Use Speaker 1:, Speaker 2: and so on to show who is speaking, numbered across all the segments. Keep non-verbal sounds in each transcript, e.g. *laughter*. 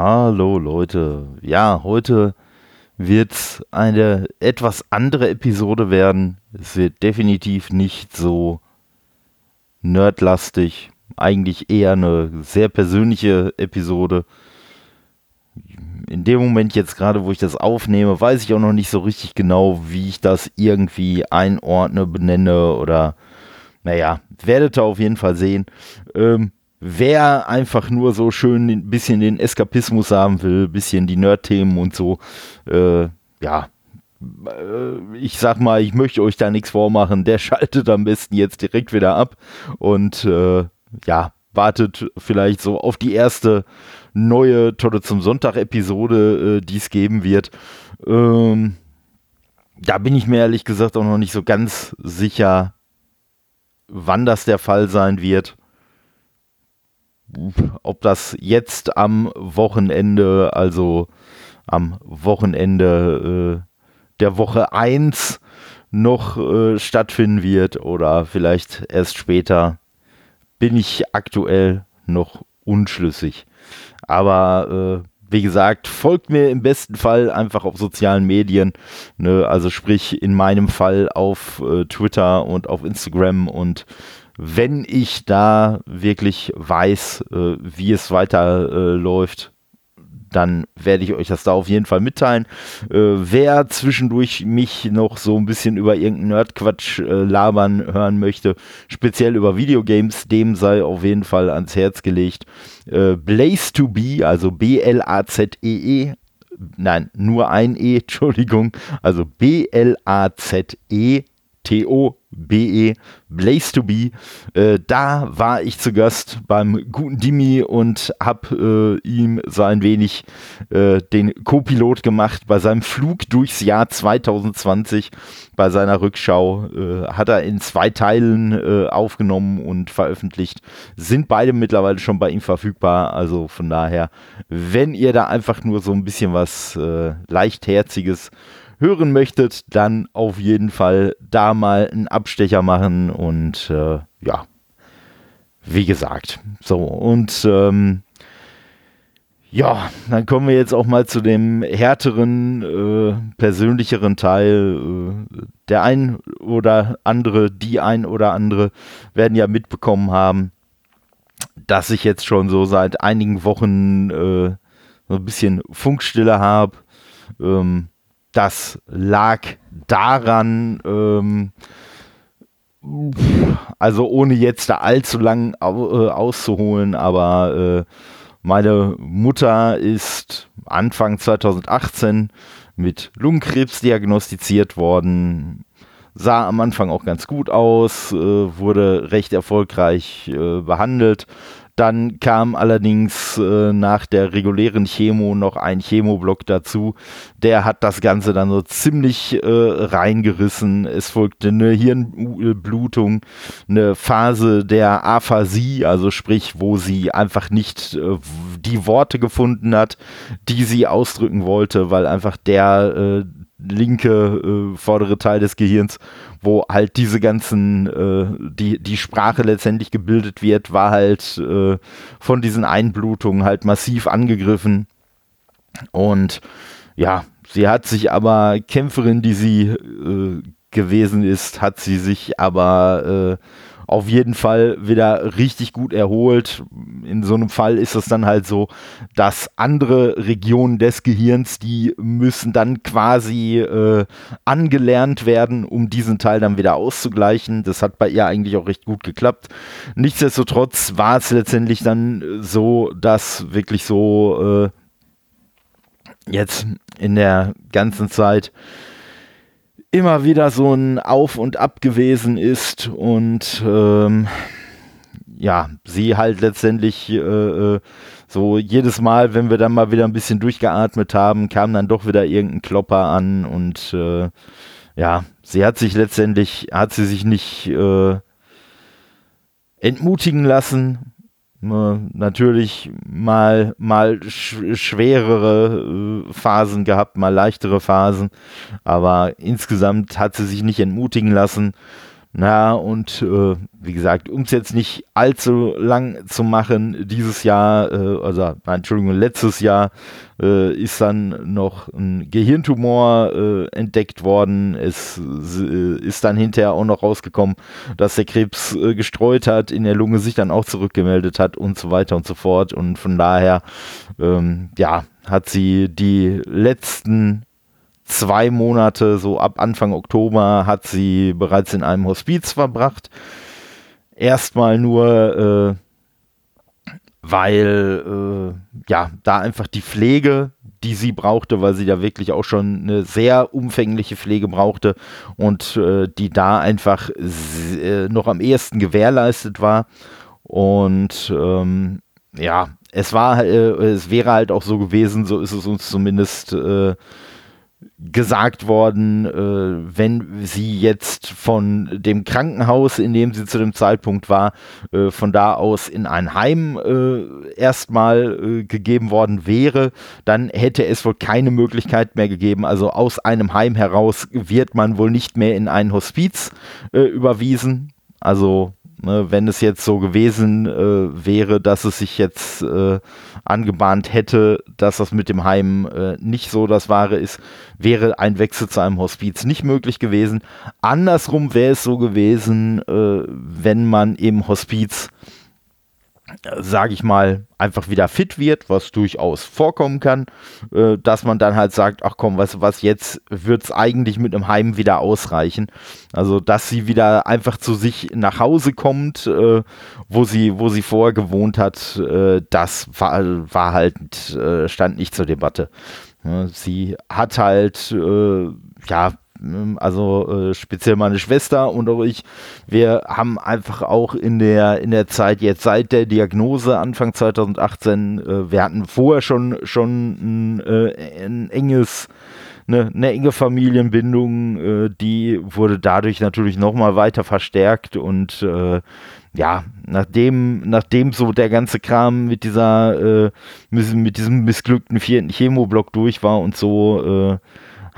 Speaker 1: Hallo Leute. Ja, heute wird es eine etwas andere Episode werden. Es wird definitiv nicht so nerdlastig. Eigentlich eher eine sehr persönliche Episode. In dem Moment jetzt gerade, wo ich das aufnehme, weiß ich auch noch nicht so richtig genau, wie ich das irgendwie einordne, benenne oder naja, werdet ihr auf jeden Fall sehen. Ähm, wer einfach nur so schön ein bisschen den Eskapismus haben will, ein bisschen die Nerd-Themen und so, äh, ja, äh, ich sag mal, ich möchte euch da nichts vormachen, der *laughs* schaltet am besten jetzt direkt wieder ab und äh, ja, wartet vielleicht so auf die erste neue Tolle zum Sonntag-Episode, äh, die es geben wird. Ähm, da bin ich mir ehrlich gesagt auch noch nicht so ganz sicher, wann das der Fall sein wird ob das jetzt am Wochenende, also am Wochenende äh, der Woche 1 noch äh, stattfinden wird oder vielleicht erst später, bin ich aktuell noch unschlüssig. Aber äh, wie gesagt, folgt mir im besten Fall einfach auf sozialen Medien. Ne? Also sprich in meinem Fall auf äh, Twitter und auf Instagram und wenn ich da wirklich weiß, äh, wie es weiterläuft, äh, dann werde ich euch das da auf jeden Fall mitteilen. Äh, wer zwischendurch mich noch so ein bisschen über irgendeinen Nerdquatsch äh, labern hören möchte, speziell über Videogames, dem sei auf jeden Fall ans Herz gelegt. Äh, Blaze to Be, also B-L-A-Z-E-E, -E, nein, nur ein E, *laughs* Entschuldigung, also B-L-A-Z-E T-O-B-E, Blaze to Be. Äh, da war ich zu Gast beim guten Dimi und habe äh, ihm so ein wenig äh, den Co-Pilot gemacht bei seinem Flug durchs Jahr 2020. Bei seiner Rückschau äh, hat er in zwei Teilen äh, aufgenommen und veröffentlicht. Sind beide mittlerweile schon bei ihm verfügbar. Also von daher, wenn ihr da einfach nur so ein bisschen was äh, leichtherziges hören möchtet, dann auf jeden Fall da mal einen Abstecher machen und äh, ja, wie gesagt. So, und ähm, ja, dann kommen wir jetzt auch mal zu dem härteren, äh, persönlicheren Teil. Äh, der ein oder andere, die ein oder andere werden ja mitbekommen haben, dass ich jetzt schon so seit einigen Wochen äh, so ein bisschen Funkstille habe. Ähm, das lag daran, ähm, also ohne jetzt da allzu lang äh, auszuholen, aber äh, meine Mutter ist Anfang 2018 mit Lungenkrebs diagnostiziert worden. Sah am Anfang auch ganz gut aus, äh, wurde recht erfolgreich äh, behandelt, dann kam allerdings äh, nach der regulären Chemo noch ein Chemoblock dazu. Der hat das Ganze dann so ziemlich äh, reingerissen. Es folgte eine Hirnblutung, eine Phase der Aphasie, also sprich, wo sie einfach nicht äh, die Worte gefunden hat, die sie ausdrücken wollte, weil einfach der äh, linke äh, vordere Teil des Gehirns, wo halt diese ganzen, äh, die, die Sprache letztendlich gebildet wird, war halt äh, von diesen Einblutungen halt massiv angegriffen. Und ja, sie hat sich aber, Kämpferin, die sie äh, gewesen ist, hat sie sich aber äh, auf jeden Fall wieder richtig gut erholt. In so einem Fall ist es dann halt so, dass andere Regionen des Gehirns, die müssen dann quasi äh, angelernt werden, um diesen Teil dann wieder auszugleichen. Das hat bei ihr eigentlich auch recht gut geklappt. Nichtsdestotrotz war es letztendlich dann so, dass wirklich so äh, jetzt in der ganzen Zeit immer wieder so ein Auf und Ab gewesen ist und ähm, ja, sie halt letztendlich äh, äh, so jedes Mal, wenn wir dann mal wieder ein bisschen durchgeatmet haben, kam dann doch wieder irgendein Klopper an und äh, ja, sie hat sich letztendlich, hat sie sich nicht äh, entmutigen lassen, natürlich mal, mal sch schwerere äh, Phasen gehabt, mal leichtere Phasen, aber insgesamt hat sie sich nicht entmutigen lassen. Na, und äh, wie gesagt, um es jetzt nicht allzu lang zu machen, dieses Jahr, äh, also, nein, Entschuldigung, letztes Jahr äh, ist dann noch ein Gehirntumor äh, entdeckt worden. Es äh, ist dann hinterher auch noch rausgekommen, dass der Krebs äh, gestreut hat, in der Lunge sich dann auch zurückgemeldet hat und so weiter und so fort. Und von daher, ähm, ja, hat sie die letzten zwei Monate, so ab Anfang Oktober, hat sie bereits in einem Hospiz verbracht. Erstmal nur, äh, weil äh, ja, da einfach die Pflege, die sie brauchte, weil sie da wirklich auch schon eine sehr umfängliche Pflege brauchte und äh, die da einfach äh, noch am ehesten gewährleistet war. Und ähm, ja, es war, äh, es wäre halt auch so gewesen, so ist es uns zumindest äh, gesagt worden, äh, wenn sie jetzt von dem Krankenhaus, in dem sie zu dem Zeitpunkt war, äh, von da aus in ein Heim äh, erstmal äh, gegeben worden wäre, dann hätte es wohl keine Möglichkeit mehr gegeben. Also aus einem Heim heraus wird man wohl nicht mehr in ein Hospiz äh, überwiesen. Also wenn es jetzt so gewesen äh, wäre, dass es sich jetzt äh, angebahnt hätte, dass das mit dem Heim äh, nicht so das Wahre ist, wäre ein Wechsel zu einem Hospiz nicht möglich gewesen. Andersrum wäre es so gewesen, äh, wenn man im Hospiz sage ich mal, einfach wieder fit wird, was durchaus vorkommen kann, äh, dass man dann halt sagt, ach komm, weißt was, jetzt wird es eigentlich mit einem Heim wieder ausreichen. Also, dass sie wieder einfach zu sich nach Hause kommt, äh, wo sie, wo sie vorher gewohnt hat, äh, das war, war halt, äh, stand nicht zur Debatte. sie hat halt, äh, ja, also äh, speziell meine Schwester und auch ich, wir haben einfach auch in der, in der Zeit jetzt seit der Diagnose Anfang 2018, äh, wir hatten vorher schon, schon ein, äh, ein enges, eine, eine, enge Familienbindung, äh, die wurde dadurch natürlich nochmal weiter verstärkt und äh, ja, nachdem, nachdem so der ganze Kram mit dieser, äh, mit diesem missglückten vierten Chemoblock durch war und so,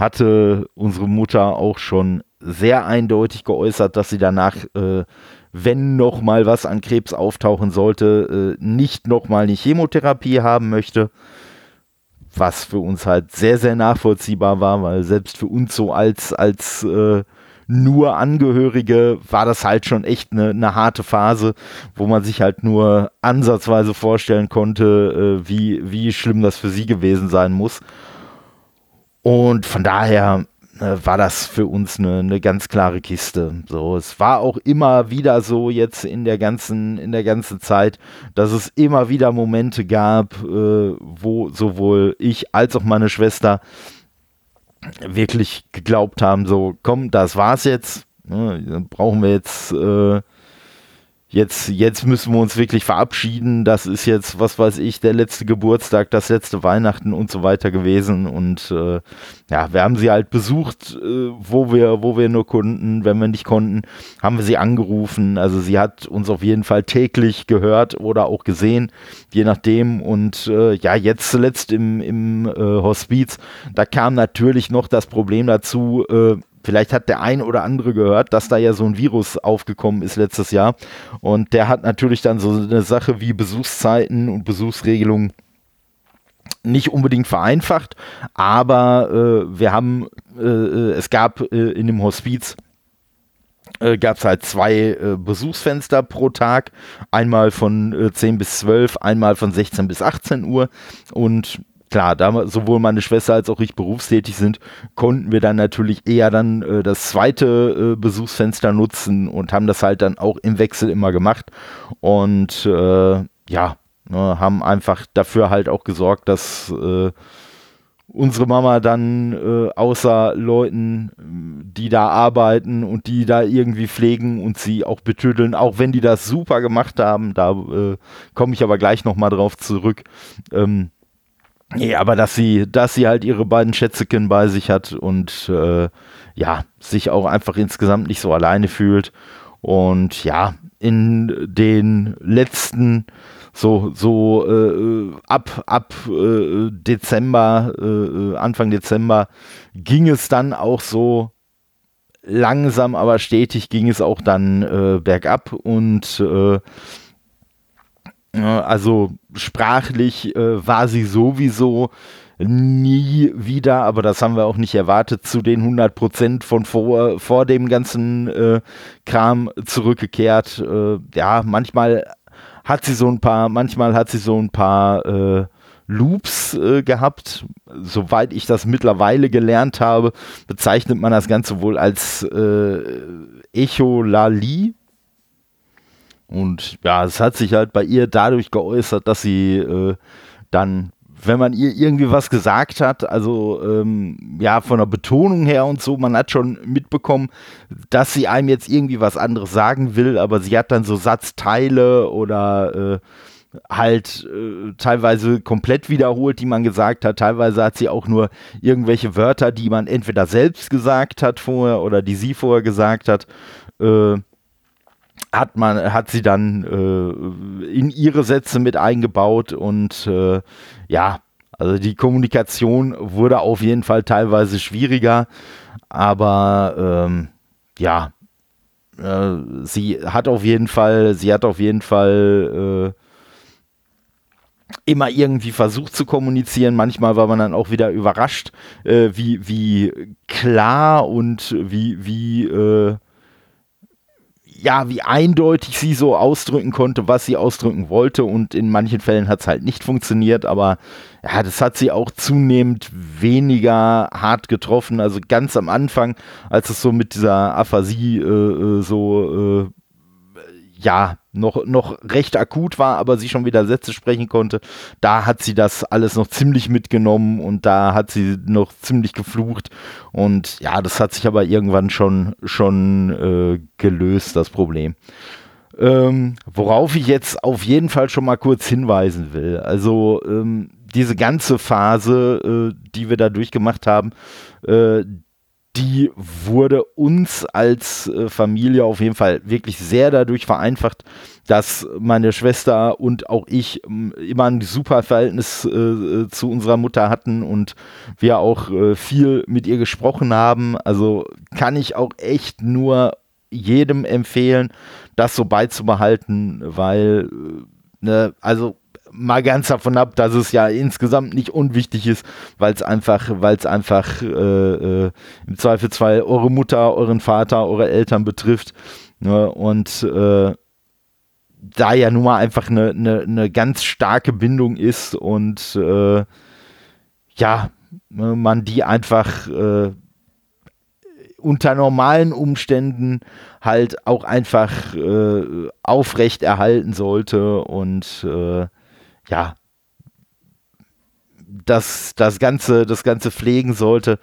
Speaker 1: hatte unsere Mutter auch schon sehr eindeutig geäußert, dass sie danach, äh, wenn noch mal was an Krebs auftauchen sollte, äh, nicht noch mal eine Chemotherapie haben möchte. Was für uns halt sehr, sehr nachvollziehbar war, weil selbst für uns so als, als äh, nur Angehörige war das halt schon echt eine, eine, harte Phase, wo man sich halt nur ansatzweise vorstellen konnte, äh, wie, wie schlimm das für sie gewesen sein muss. Und von daher äh, war das für uns eine, eine, ganz klare Kiste. So, es war auch immer wieder so jetzt in der ganzen, in der ganzen Zeit, dass es immer wieder Momente gab, äh, wo sowohl ich als auch meine Schwester wirklich geglaubt haben, so, komm, das war's jetzt. Ne, brauchen wir jetzt äh, jetzt, jetzt müssen wir uns wirklich verabschieden. Das ist jetzt, was weiß ich, der letzte Geburtstag, das letzte Weihnachten und so weiter gewesen. Und äh, ja, wir haben sie halt besucht, äh, wo wir, wo wir nur konnten. Wenn wir nicht konnten, haben wir sie angerufen. Also sie hat uns auf jeden Fall täglich gehört oder auch gesehen, je nachdem. Und äh, ja, jetzt zuletzt im, im äh, Hospiz, da kam natürlich noch das Problem dazu, äh, Vielleicht hat der ein oder andere gehört, dass da ja so ein Virus aufgekommen ist letztes Jahr. Und der hat natürlich dann so eine Sache wie Besuchszeiten und Besuchsregelungen nicht unbedingt vereinfacht, aber äh, wir haben, äh, äh es gab äh, in dem Hospiz äh, gab es halt zwei äh, Besuchsfenster pro Tag, einmal von äh, 10 bis 12, einmal von 16 bis 18 Uhr. Und klar, da sowohl meine Schwester als auch ich berufstätig sind, konnten wir dann natürlich eher dann äh, das zweite äh, Besuchsfenster nutzen und haben das halt dann auch im Wechsel immer gemacht. Und äh, ja, ne, haben einfach dafür halt auch gesorgt, dass äh, unsere Mama dann äh, außer Leuten, die da arbeiten und die da irgendwie pflegen und sie auch betüdeln, auch wenn die das super gemacht haben, da äh, komme ich aber gleich nochmal drauf zurück. Ähm, Nee, aber dass sie, dass sie halt ihre beiden Schätzeken bei sich hat und äh, ja, sich auch einfach insgesamt nicht so alleine fühlt. Und ja, in den letzten so so äh, ab ab äh, Dezember äh, Anfang Dezember ging es dann auch so langsam aber stetig ging es auch dann äh, bergab und äh, also sprachlich äh, war sie sowieso nie wieder, aber das haben wir auch nicht erwartet, zu den 100 Prozent von vor, vor dem ganzen äh, Kram zurückgekehrt. Äh, ja, manchmal hat sie so ein paar, manchmal hat sie so ein paar äh, Loops äh, gehabt. Soweit ich das mittlerweile gelernt habe, bezeichnet man das Ganze wohl als äh, Echolali. Und ja, es hat sich halt bei ihr dadurch geäußert, dass sie äh, dann wenn man ihr irgendwie was gesagt hat, also ähm, ja, von der Betonung her und so, man hat schon mitbekommen, dass sie einem jetzt irgendwie was anderes sagen will, aber sie hat dann so Satzteile oder äh, halt äh, teilweise komplett wiederholt, die man gesagt hat. Teilweise hat sie auch nur irgendwelche Wörter, die man entweder selbst gesagt hat vorher oder die sie vorher gesagt hat. Äh, hat man hat sie dann äh, in ihre Sätze mit eingebaut und äh, ja, also die Kommunikation wurde auf jeden Fall teilweise schwieriger, aber ähm, ja, äh, sie hat auf jeden Fall, sie hat auf jeden Fall äh, immer irgendwie versucht zu kommunizieren. Manchmal war man dann auch wieder überrascht, äh, wie, wie klar und wie, wie äh, ja, wie eindeutig sie so ausdrücken konnte, was sie ausdrücken wollte. Und in manchen Fällen hat es halt nicht funktioniert, aber ja, das hat sie auch zunehmend weniger hart getroffen. Also ganz am Anfang, als es so mit dieser Aphasie äh, äh so äh, ja, noch, noch recht akut war, aber sie schon wieder Sätze sprechen konnte, da hat sie das alles noch ziemlich mitgenommen und da hat sie noch ziemlich geflucht. Und ja, das hat sich aber irgendwann schon, schon äh, gelöst, das Problem. Ähm, worauf ich jetzt auf jeden Fall schon mal kurz hinweisen will. Also ähm, diese ganze Phase, äh, die wir da durchgemacht haben, äh, die wurde uns als äh, Familie auf jeden Fall wirklich sehr dadurch vereinfacht, dass meine Schwester und auch ich ähm, immer ein super Verhältnis äh, äh, zu unserer Mutter hatten und wir auch äh, viel mit ihr gesprochen haben. Also kann ich auch echt nur jedem empfehlen, das so beizubehalten, weil, äh, ne, also mal ganz davon ab, dass es ja insgesamt nicht unwichtig ist, weil es einfach, weil es einfach äh, äh, im Zweifelsfall eure Mutter, euren Vater, eure Eltern betrifft. Ne? Und äh, da ja nun mal einfach eine, eine, eine ganz starke Bindung ist und äh, ja, ne, man die einfach äh, unter normalen Umständen halt auch einfach äh, aufrecht erhalten sollte und ja, das, das, Ganze, das Ganze pflegen sollte.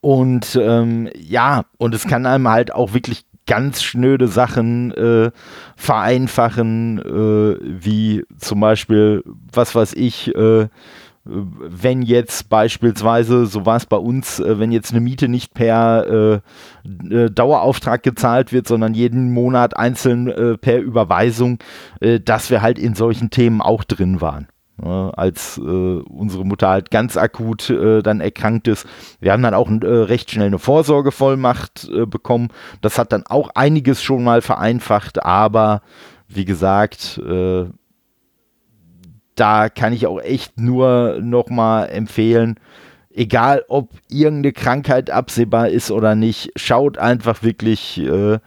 Speaker 1: Und ähm, ja, und es kann einem halt auch wirklich ganz schnöde Sachen äh, vereinfachen, äh, wie zum Beispiel, was weiß ich, äh, wenn jetzt beispielsweise, so war es bei uns, äh, wenn jetzt eine Miete nicht per äh, äh, Dauerauftrag gezahlt wird, sondern jeden Monat einzeln äh, per Überweisung, äh, dass wir halt in solchen Themen auch drin waren. Ja, als äh, unsere Mutter halt ganz akut dann erkrankt ist. Wir haben dann auch recht schnell eine Vorsorgevollmacht bekommen. Das hat dann auch einiges schon mal vereinfacht, aber wie gesagt, da kann ich auch echt nur nochmal empfehlen, egal ob irgendeine Krankheit absehbar ist oder nicht, schaut einfach wirklich, äh,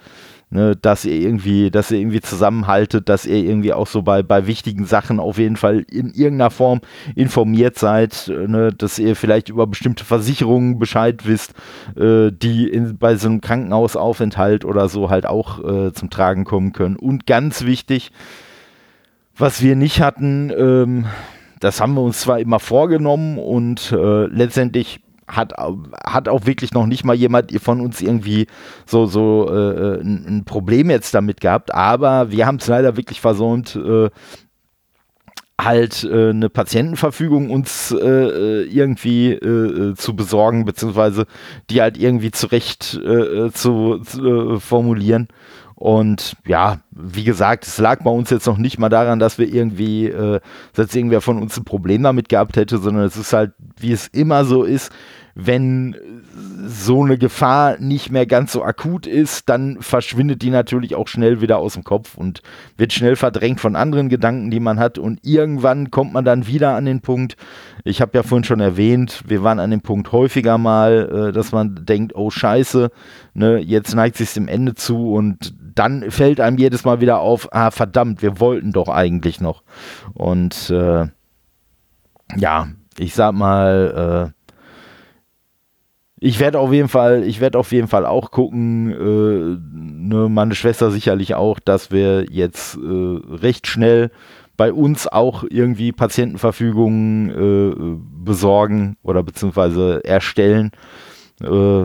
Speaker 1: ne, dass ihr irgendwie, dass ihr irgendwie zusammenhaltet, dass ihr irgendwie auch so bei, bei wichtigen Sachen auf jeden Fall in irgendeiner Form informiert seid, ne, dass ihr vielleicht über bestimmte Versicherungen Bescheid wisst, äh, die in, bei so einem Krankenhausaufenthalt oder so halt auch äh, zum Tragen kommen können. Und ganz wichtig, was wir nicht hatten, ähm, das haben wir uns zwar immer vorgenommen und äh, letztendlich hat, hat auch wirklich noch nicht mal jemand von uns irgendwie so, so äh, ein, ein, Problem jetzt damit gehabt, aber wir haben es leider wirklich versäumt, äh, halt äh, eine Patientenverfügung uns äh, äh irgendwie äh, äh, zu besorgen, beziehungsweise die halt irgendwie zurecht äh, zu, zu formulieren. Und ja, wie gesagt, es lag bei uns jetzt noch nicht mal daran, dass wir irgendwie, äh, dass irgendwer von uns ein Problem damit gehabt hätte, sondern es ist halt, wie es immer so ist, wenn so eine Gefahr nicht mehr ganz so akut ist, dann verschwindet die natürlich auch schnell wieder aus dem Kopf und wird schnell verdrängt von anderen Gedanken, die man hat. Und irgendwann kommt man dann wieder an den Punkt, ich habe ja vorhin schon erwähnt, wir waren an dem Punkt häufiger mal, äh, dass man denkt, oh scheiße, ne, jetzt neigt sich dem Ende zu und dann fällt einem jedes Mal wieder auf, ah verdammt, wir wollten doch eigentlich noch. Und äh, ja, ich sag mal, äh, ich werde auf jeden Fall, ich werde auf jeden Fall auch gucken, äh, ne, meine Schwester sicherlich auch, dass wir jetzt äh, recht schnell bei uns auch irgendwie Patientenverfügungen äh, besorgen oder beziehungsweise erstellen. Äh,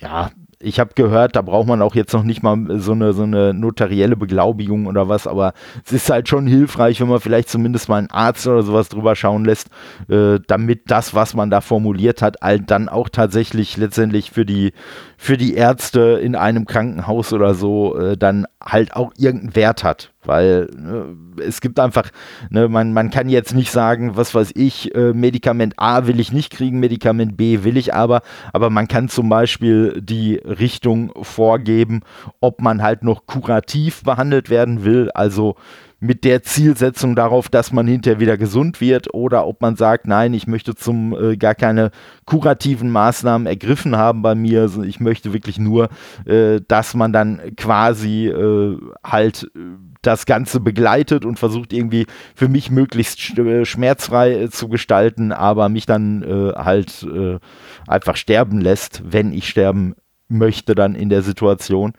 Speaker 1: ja, ich habe gehört, da braucht man auch jetzt noch nicht mal so eine, so eine notarielle Beglaubigung oder was, aber es ist halt schon hilfreich, wenn man vielleicht zumindest mal einen Arzt oder sowas drüber schauen lässt, äh, damit das, was man da formuliert hat, halt dann auch tatsächlich letztendlich für die, für die Ärzte in einem Krankenhaus oder so äh, dann halt auch irgendeinen Wert hat. Weil äh, es gibt einfach, ne, man, man kann jetzt nicht sagen, was weiß ich, äh, Medikament A will ich nicht kriegen, Medikament B will ich aber, aber man kann zum Beispiel die Richtung vorgeben, ob man halt noch kurativ behandelt werden will, also mit der Zielsetzung darauf, dass man hinterher wieder gesund wird oder ob man sagt, nein, ich möchte zum äh, gar keine kurativen Maßnahmen ergriffen haben bei mir. Also ich möchte wirklich nur, äh, dass man dann quasi äh, halt äh, das Ganze begleitet und versucht irgendwie für mich möglichst äh, schmerzfrei äh, zu gestalten, aber mich dann halt einfach sterben lässt, wenn ich sterben möchte dann in der Situation.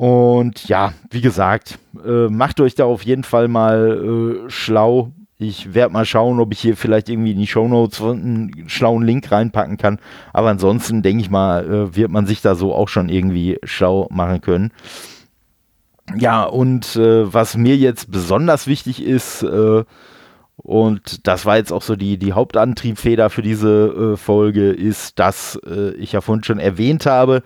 Speaker 1: Und ja, wie gesagt, äh, macht euch da auf jeden Fall mal äh, schlau. Ich werde mal schauen, ob ich hier vielleicht irgendwie in die Shownotes einen schlauen Link reinpacken kann. Aber ansonsten denke ich mal, äh, wird man sich da so auch schon irgendwie schlau machen können. Ja, und äh, was mir jetzt besonders wichtig ist, äh, und das war jetzt auch so die, die Hauptantriebfeder für diese äh, Folge, ist, dass äh, ich ja vorhin schon erwähnt habe,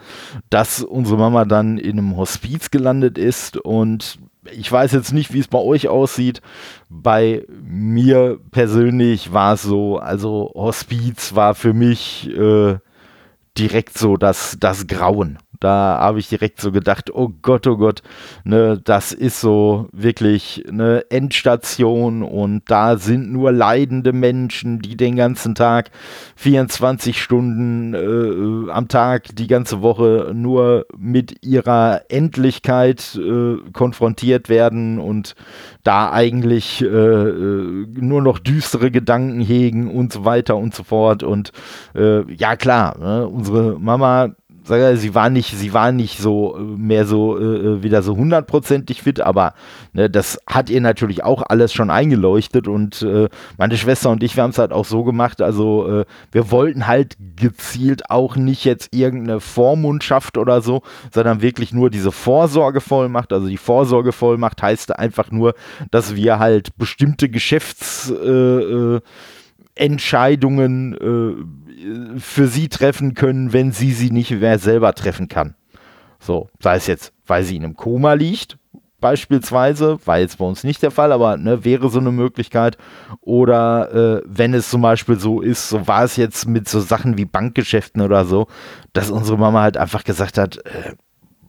Speaker 1: dass unsere Mama dann in einem Hospiz gelandet ist. Und ich weiß jetzt nicht, wie es bei euch aussieht. Bei mir persönlich war es so, also Hospiz war für mich äh, direkt so das, das Grauen. Da habe ich direkt so gedacht, oh Gott, oh Gott, ne, das ist so wirklich eine Endstation und da sind nur leidende Menschen, die den ganzen Tag 24 Stunden äh, am Tag, die ganze Woche nur mit ihrer Endlichkeit äh, konfrontiert werden und da eigentlich äh, äh nur noch düstere Gedanken hegen und so weiter und so fort. Und äh, ja klar, ne, unsere Mama sie war nicht, sie war nicht so äh, mehr so äh, äh, wieder so hundertprozentig fit, aber ne, das hat ihr natürlich auch alles schon eingeleuchtet und äh, meine Schwester und ich, wir haben es halt auch so gemacht, also äh, wir wollten halt gezielt auch nicht jetzt irgendeine Vormundschaft oder so, sondern wirklich nur diese Vorsorgevollmacht, also die Vorsorgevollmacht heißt einfach nur, dass wir halt bestimmte Geschäftsentscheidungen äh, für sie treffen können, wenn sie sie nicht mehr selber treffen kann. So, sei es jetzt, weil sie in einem Koma liegt, beispielsweise, war jetzt bei uns nicht der Fall, aber ne, wäre so eine Möglichkeit. Oder äh, wenn es zum Beispiel so ist, so war es jetzt mit so Sachen wie Bankgeschäften oder so, dass unsere Mama halt einfach gesagt hat, äh,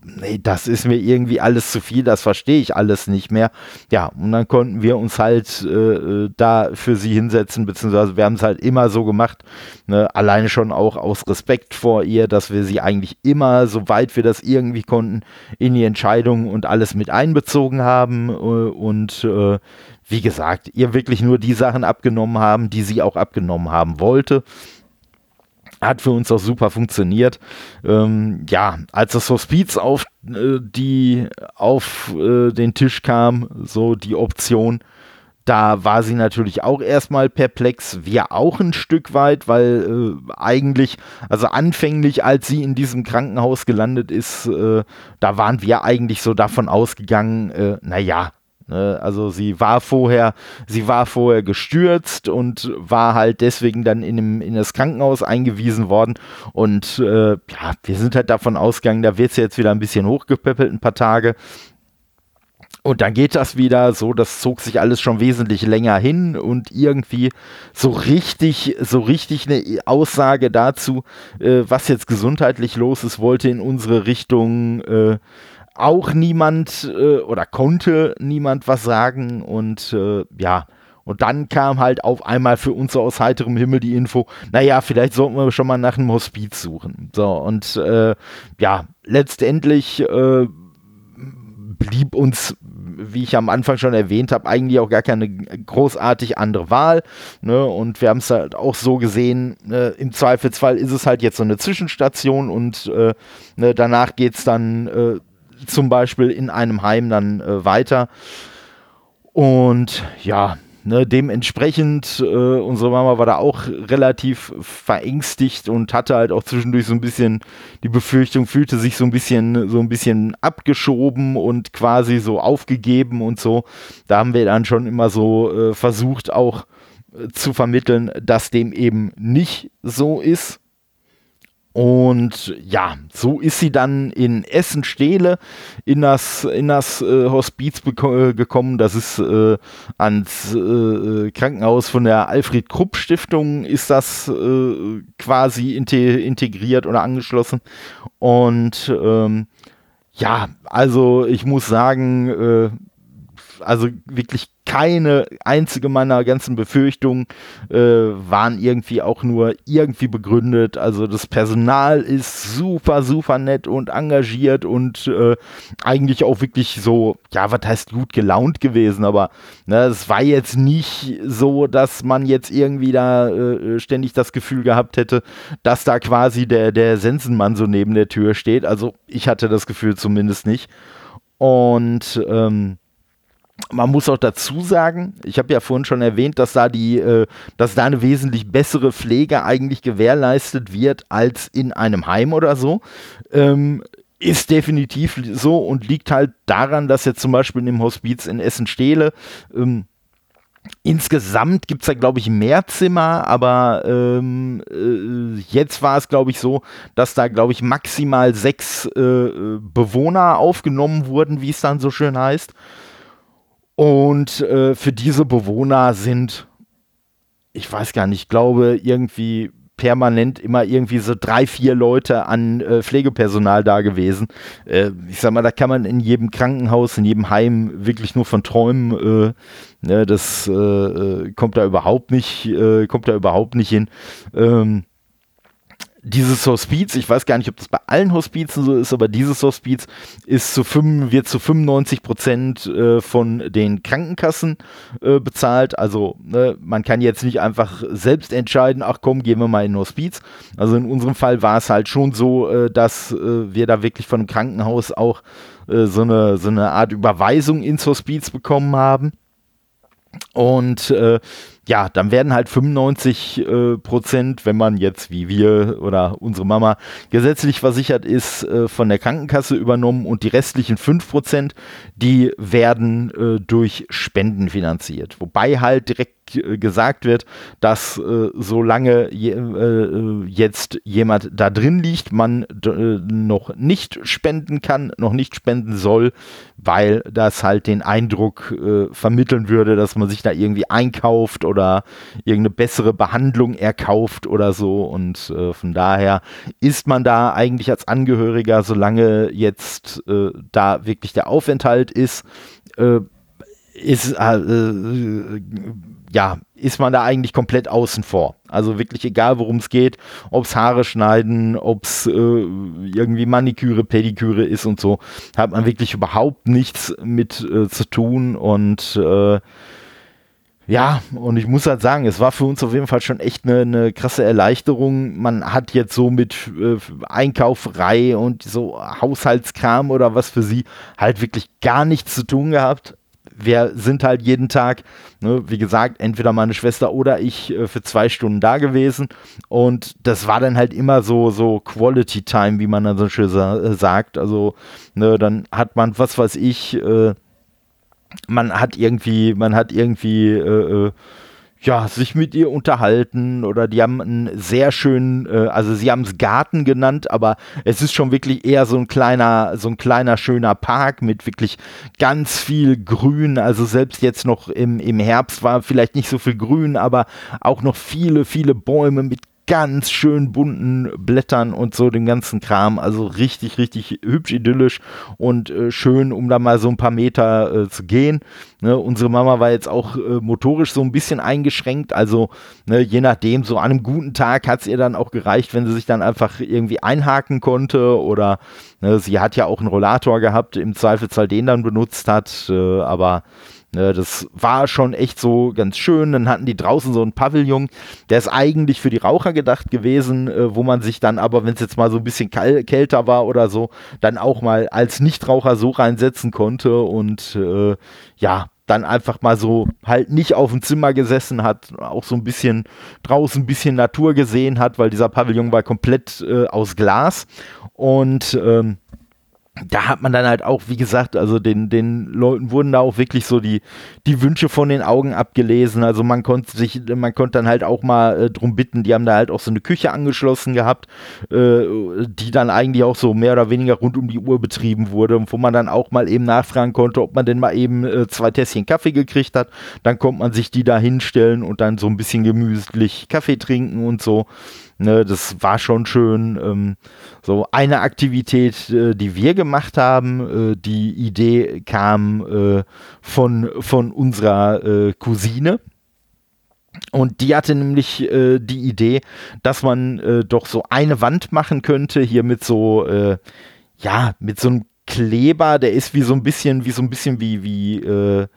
Speaker 1: nee, das ist mir irgendwie alles zu viel, das verstehe ich alles nicht mehr. Ja, und dann konnten wir uns halt äh, äh da für sie hinsetzen, beziehungsweise wir haben es halt immer so gemacht, ne, alleine schon auch aus Respekt vor ihr, dass wir sie eigentlich immer, soweit wir das irgendwie konnten, in die Entscheidungen und alles mit einbezogen haben äh, und äh, wie gesagt, ihr wirklich nur die Sachen abgenommen haben, die sie auch abgenommen haben wollte. Hat für uns auch super funktioniert. Ähm, ja, als das Hospiz auf äh, die auf äh, den Tisch kam, so die Option, da war sie natürlich auch erstmal perplex, wir auch ein Stück weit, weil äh, eigentlich, also anfänglich, als sie in diesem Krankenhaus gelandet ist, äh, da waren wir eigentlich so davon ausgegangen, äh, naja? Also sie war vorher, sie war vorher gestürzt und war halt deswegen dann in, dem, in das Krankenhaus eingewiesen worden. Und äh, ja, wir sind halt davon ausgegangen, da wird sie jetzt wieder ein bisschen hochgepäppelt, ein paar Tage. Und dann geht das wieder so, das zog sich alles schon wesentlich länger hin und irgendwie so richtig, so richtig eine Aussage dazu, äh, was jetzt gesundheitlich los ist, wollte in unsere Richtung äh, auch niemand äh, oder konnte niemand was sagen und äh, ja, und dann kam halt auf einmal für uns so aus heiterem Himmel die Info, naja, vielleicht sollten wir schon mal nach einem Hospiz suchen. So, und äh, ja, letztendlich äh, blieb uns wie ich am Anfang schon erwähnt habe, eigentlich auch gar keine großartig andere Wahl. Ne? Und wir haben es halt auch so gesehen, äh, im Zweifelsfall ist es halt jetzt so eine Zwischenstation und äh, ne, danach geht es dann äh, zum Beispiel in einem Heim dann äh, weiter. Und ja, Ne, dementsprechend, äh, unsere Mama war da auch relativ verängstigt und hatte halt auch zwischendurch so ein bisschen die Befürchtung, fühlte sich so ein bisschen, so ein bisschen abgeschoben und quasi so aufgegeben und so. Da haben wir dann schon immer so äh, versucht, auch äh, zu vermitteln, dass dem eben nicht so ist. Und ja, so ist sie dann in Essen-Stehle in das, in das äh, Hospiz äh, gekommen. Das ist äh, ans äh, Krankenhaus von der Alfred-Krupp-Stiftung ist das äh, quasi integriert oder angeschlossen. Und ähm, ja, also ich muss sagen, äh, also wirklich keine einzige meiner ganzen Befürchtungen äh, waren irgendwie auch nur irgendwie begründet. Also das Personal ist super, super nett und engagiert und äh, eigentlich auch wirklich so, ja, was heißt gut gelaunt gewesen, aber ne, es war jetzt nicht so, dass man jetzt irgendwie da äh, ständig das Gefühl gehabt hätte, dass da quasi der, der Sensenmann so neben der Tür steht. Also ich hatte das Gefühl zumindest nicht. Und ähm, man muss auch dazu sagen, ich habe ja vorhin schon erwähnt, dass da die, äh, dass da eine wesentlich bessere Pflege eigentlich gewährleistet wird als in einem Heim oder so. Ähm, ist definitiv so und liegt halt daran, dass jetzt zum Beispiel in dem Hospiz in Essen-Stehle ähm, Insgesamt gibt es da, glaube ich, mehr Zimmer, aber ähm, äh, jetzt war es, glaube ich, so, dass da, glaube ich, maximal sechs äh, Bewohner aufgenommen wurden, wie es dann so schön heißt. Und äh, für diese Bewohner sind, ich weiß gar nicht, ich glaube irgendwie permanent immer irgendwie so drei, vier Leute an äh, Pflegepersonal da gewesen. Äh, ich sag mal, da kann man in jedem Krankenhaus, in jedem Heim wirklich nur von träumen. Äh, ne, das äh, äh, kommt da überhaupt nicht, äh, kommt da überhaupt nicht hin. Ähm, dieses Hospiz, ich weiß gar nicht, ob das bei allen Hospizen so ist, aber dieses Hospiz ist zu 5, wird zu 95 Prozent äh, von den Krankenkassen äh, bezahlt. Also ne, man kann jetzt nicht einfach selbst entscheiden, ach komm, gehen wir mal in ein Hospiz. Also in unserem Fall war es halt schon so, äh, dass äh, wir da wirklich von dem Krankenhaus auch äh, so, eine, so eine Art Überweisung ins Hospiz bekommen haben. Und äh, ja, dann werden halt 95 äh, Prozent, wenn man jetzt wie wir oder unsere Mama gesetzlich versichert ist, äh, von der Krankenkasse übernommen und die restlichen 5 Prozent, die werden äh, durch Spenden finanziert. Wobei halt direkt äh, gesagt wird, dass äh, solange je, äh, jetzt jemand da drin liegt, man noch nicht spenden kann, noch nicht spenden soll, weil das halt den Eindruck vermitteln würde, dass man sich da irgendwie einkauft oder irgendeine bessere Behandlung erkauft oder so. Und äh, von daher ist man da eigentlich als Angehöriger, solange jetzt da wirklich der Aufenthalt ist, ist äh, ja, ist man da eigentlich komplett außen vor. Also wirklich egal, worum es geht, ob es Haare schneiden, ob es äh, irgendwie Maniküre, Pediküre ist und so, hat man wirklich überhaupt nichts mit äh, zu tun und äh, ja, und ich muss halt sagen, es war für uns auf jeden Fall schon echt eine, eine krasse Erleichterung. Man hat jetzt so mit äh, Einkauferei und so Haushaltskram oder was für sie halt wirklich gar nichts zu tun gehabt wir sind halt jeden Tag, ne, wie gesagt, entweder meine Schwester oder ich äh, für zwei Stunden da gewesen. Und das war dann halt immer so, so Quality Time, wie man dann so schön sa äh, sagt. Also, ne, dann hat man, was weiß ich, äh, man hat irgendwie, man hat irgendwie, äh, äh ja, sich mit ihr unterhalten oder die haben einen sehr schönen, äh, also sie haben es Garten genannt, aber es ist schon wirklich eher so ein kleiner, so ein kleiner schöner Park mit wirklich ganz viel Grün. Also selbst jetzt noch im, im Herbst war vielleicht nicht so viel Grün, aber auch noch viele, viele Bäume mit ganz schön bunten Blättern und so den ganzen Kram. Also richtig, richtig hübsch idyllisch und äh, schön, um da mal so ein paar Meter äh, zu gehen. Ne, unsere Mama war jetzt auch äh, motorisch so ein bisschen eingeschränkt. Also ne, je nachdem, so an einem guten Tag hat es ihr dann auch gereicht, wenn sie sich dann einfach irgendwie einhaken konnte oder ne, sie hat ja auch einen Rollator gehabt, im Zweifelsfall den dann benutzt hat. Äh, aber das war schon echt so ganz schön. Dann hatten die draußen so einen Pavillon, der ist eigentlich für die Raucher gedacht gewesen, äh, wo man sich dann aber, wenn es jetzt mal so ein bisschen kälter war oder so, dann auch mal als Nichtraucher so reinsetzen konnte und äh, ja, dann einfach mal so halt nicht auf dem Zimmer gesessen hat, auch so ein bisschen draußen ein bisschen Natur gesehen hat, weil dieser Pavillon war komplett äh, aus Glas und ähm, da hat man dann halt auch, wie gesagt, also den, den Leuten wurden da auch wirklich so die, die Wünsche von den Augen abgelesen. Also man konnte sich, man konnte dann halt auch mal äh, drum bitten, die haben da halt auch so eine Küche angeschlossen gehabt, äh, die dann eigentlich auch so mehr oder weniger rund um die Uhr betrieben wurde, wo man dann auch mal eben nachfragen konnte, ob man denn mal eben äh, zwei Tässchen Kaffee gekriegt hat. Dann konnte man sich die da hinstellen und dann so ein bisschen gemütlich Kaffee trinken und so. Ne, das war schon schön. Ähm, so eine Aktivität, äh, die wir gemacht haben, äh, die Idee kam äh, von, von unserer äh, Cousine. Und die hatte nämlich äh, die Idee, dass man äh, doch so eine Wand machen könnte, hier mit so, ja, mit so einem Kleber, der ist wie so ein bisschen, wie so ein bisschen wie, wie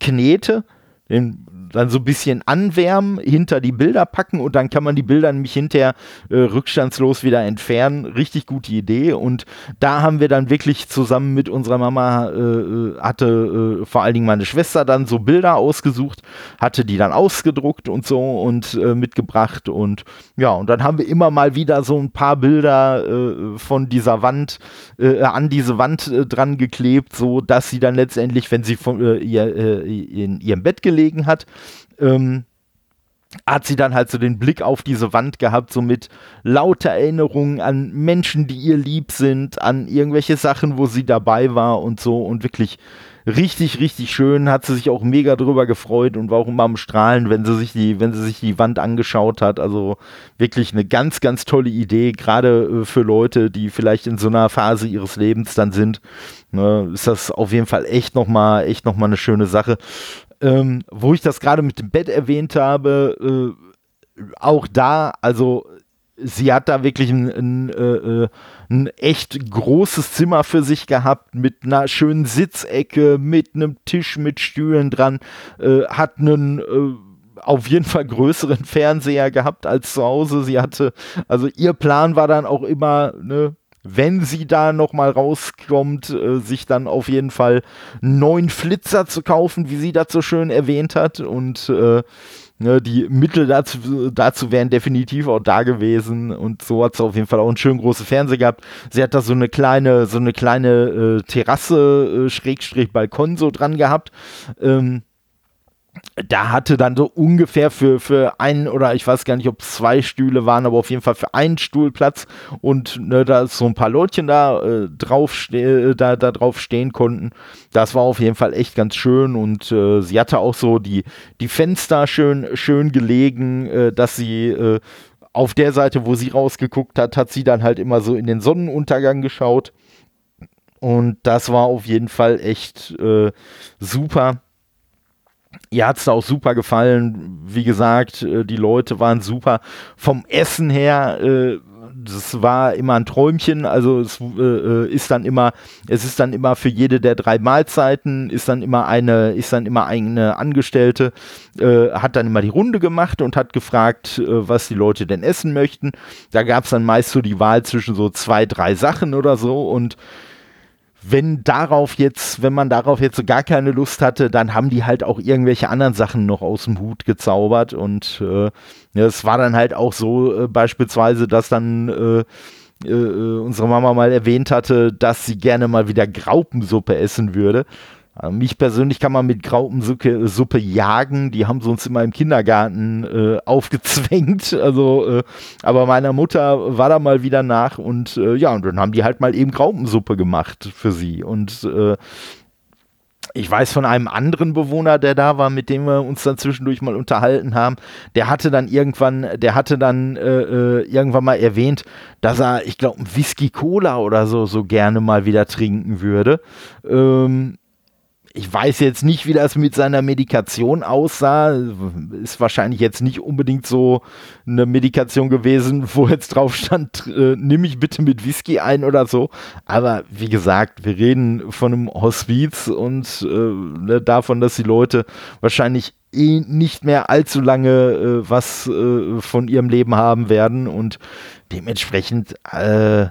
Speaker 1: Knete. Den dann so ein bisschen anwärmen, hinter die Bilder packen und dann kann man die Bilder nämlich hinterher äh, rückstandslos wieder entfernen. Richtig gute Idee. Und da haben wir dann wirklich zusammen mit unserer Mama, äh, äh hatte äh, vor allen Dingen meine Schwester dann so Bilder ausgesucht, hatte die dann ausgedruckt und so und äh, mitgebracht. Und ja, und dann haben wir immer mal wieder so ein paar Bilder äh, von dieser Wand an diese Wand dran geklebt, so dass sie dann letztendlich, wenn sie von, ihr, in ihrem Bett gelegen hat, ähm, hat sie dann halt so den Blick auf diese Wand gehabt, so mit lauter Erinnerungen an Menschen, die ihr lieb sind, an irgendwelche Sachen, wo sie dabei war und so und wirklich richtig, richtig schön, hat sie sich auch mega drüber gefreut und war auch immer am Strahlen, wenn sie sich die, wenn sie sich die Wand angeschaut hat. Also wirklich eine ganz, ganz tolle Idee, gerade äh, für Leute, die vielleicht in so einer Phase ihres Lebens dann sind. Ne, ist das auf jeden Fall echt nochmal, echt nochmal eine schöne Sache ähm, wo ich das gerade mit dem Bett erwähnt habe, äh, auch da, also sie hat da wirklich ein, ein, äh, äh, ein, echt großes Zimmer für sich gehabt, mit einer schönen Sitzecke, mit einem Tisch mit Stühlen dran, äh, hat einen äh, auf jeden Fall größeren *laughs* Fernseher gehabt als zu Hause. Sie hatte, also ihr Plan war dann auch immer, ne, wenn sie da nochmal rauskommt, äh, sich dann auf jeden Fall einen neuen Flitzer zu kaufen, wie sie das so schön erwähnt hat. Und äh, ne, die Mittel dazu, dazu wären definitiv auch da gewesen. Und so hat sie auf jeden Fall auch einen schönen großen Fernseher gehabt. Sie hat da so eine kleine, so eine kleine äh, Terrasse, äh, Schrägstrich Balkon so dran gehabt. Ähm, da hatte dann so ungefähr für, für einen oder ich weiß gar nicht, ob es zwei Stühle waren, aber auf jeden Fall für einen Stuhl Platz und ne, da so ein paar Leutchen da, äh, drauf, äh, da, da drauf stehen konnten. Das war auf jeden Fall echt ganz schön und äh, sie hatte auch so die, die Fenster schön, schön gelegen, äh, dass sie äh, auf der Seite, wo sie rausgeguckt hat, hat sie dann halt immer so in den Sonnenuntergang geschaut. Und das war auf jeden Fall echt äh, super Ihr hat es auch super gefallen. Wie gesagt, äh, die Leute waren super. Vom Essen her, äh, das war immer ein Träumchen. Also es äh, ist dann immer, es ist dann immer für jede der drei Mahlzeiten ist dann immer eine, ist dann immer eine Angestellte, hat dann immer die Runde gemacht und hat gefragt, was die Leute denn essen möchten. Da gab es dann meist so die Wahl zwischen so zwei, drei Sachen oder so und wenn darauf jetzt, wenn man darauf jetzt gar keine Lust hatte, dann haben die halt auch irgendwelche anderen Sachen noch aus dem Hut gezaubert und äh, es war dann halt auch so äh, beispielsweise, dass dann äh, äh, äh, unsere Mama mal erwähnt hatte, dass sie gerne mal wieder Graupensuppe essen würde. Äh, mich persönlich kann man mit Graupensuppe Suppe jagen. Die haben sie uns immer im Kindergarten äh, aufgezwängt. *laughs* Also, äh, aber meiner Mutter war da mal wieder nach und äh, ja, und dann haben die halt mal eben Graupensuppe gemacht für sie. Und äh, ich weiß von einem anderen Bewohner, der da war, mit dem wir uns dann zwischendurch mal unterhalten haben, der hatte dann irgendwann, der hatte dann äh, äh irgendwann mal erwähnt, dass er, ich glaube, Whisky Cola oder so so gerne mal wieder trinken würde. Ähm, ich weiß jetzt nicht, wie das mit seiner Medikation aussah. Ist wahrscheinlich jetzt nicht unbedingt so eine Medikation gewesen, *laughs* wo jetzt drauf stand, äh, nimm mich bitte mit Whisky ein oder so. Aber wie gesagt, wir reden von einem Hospiz und äh, ne, davon, dass die Leute wahrscheinlich eh nicht mehr allzu lange äh, was äh, von ihrem Leben haben werden und dementsprechend äh,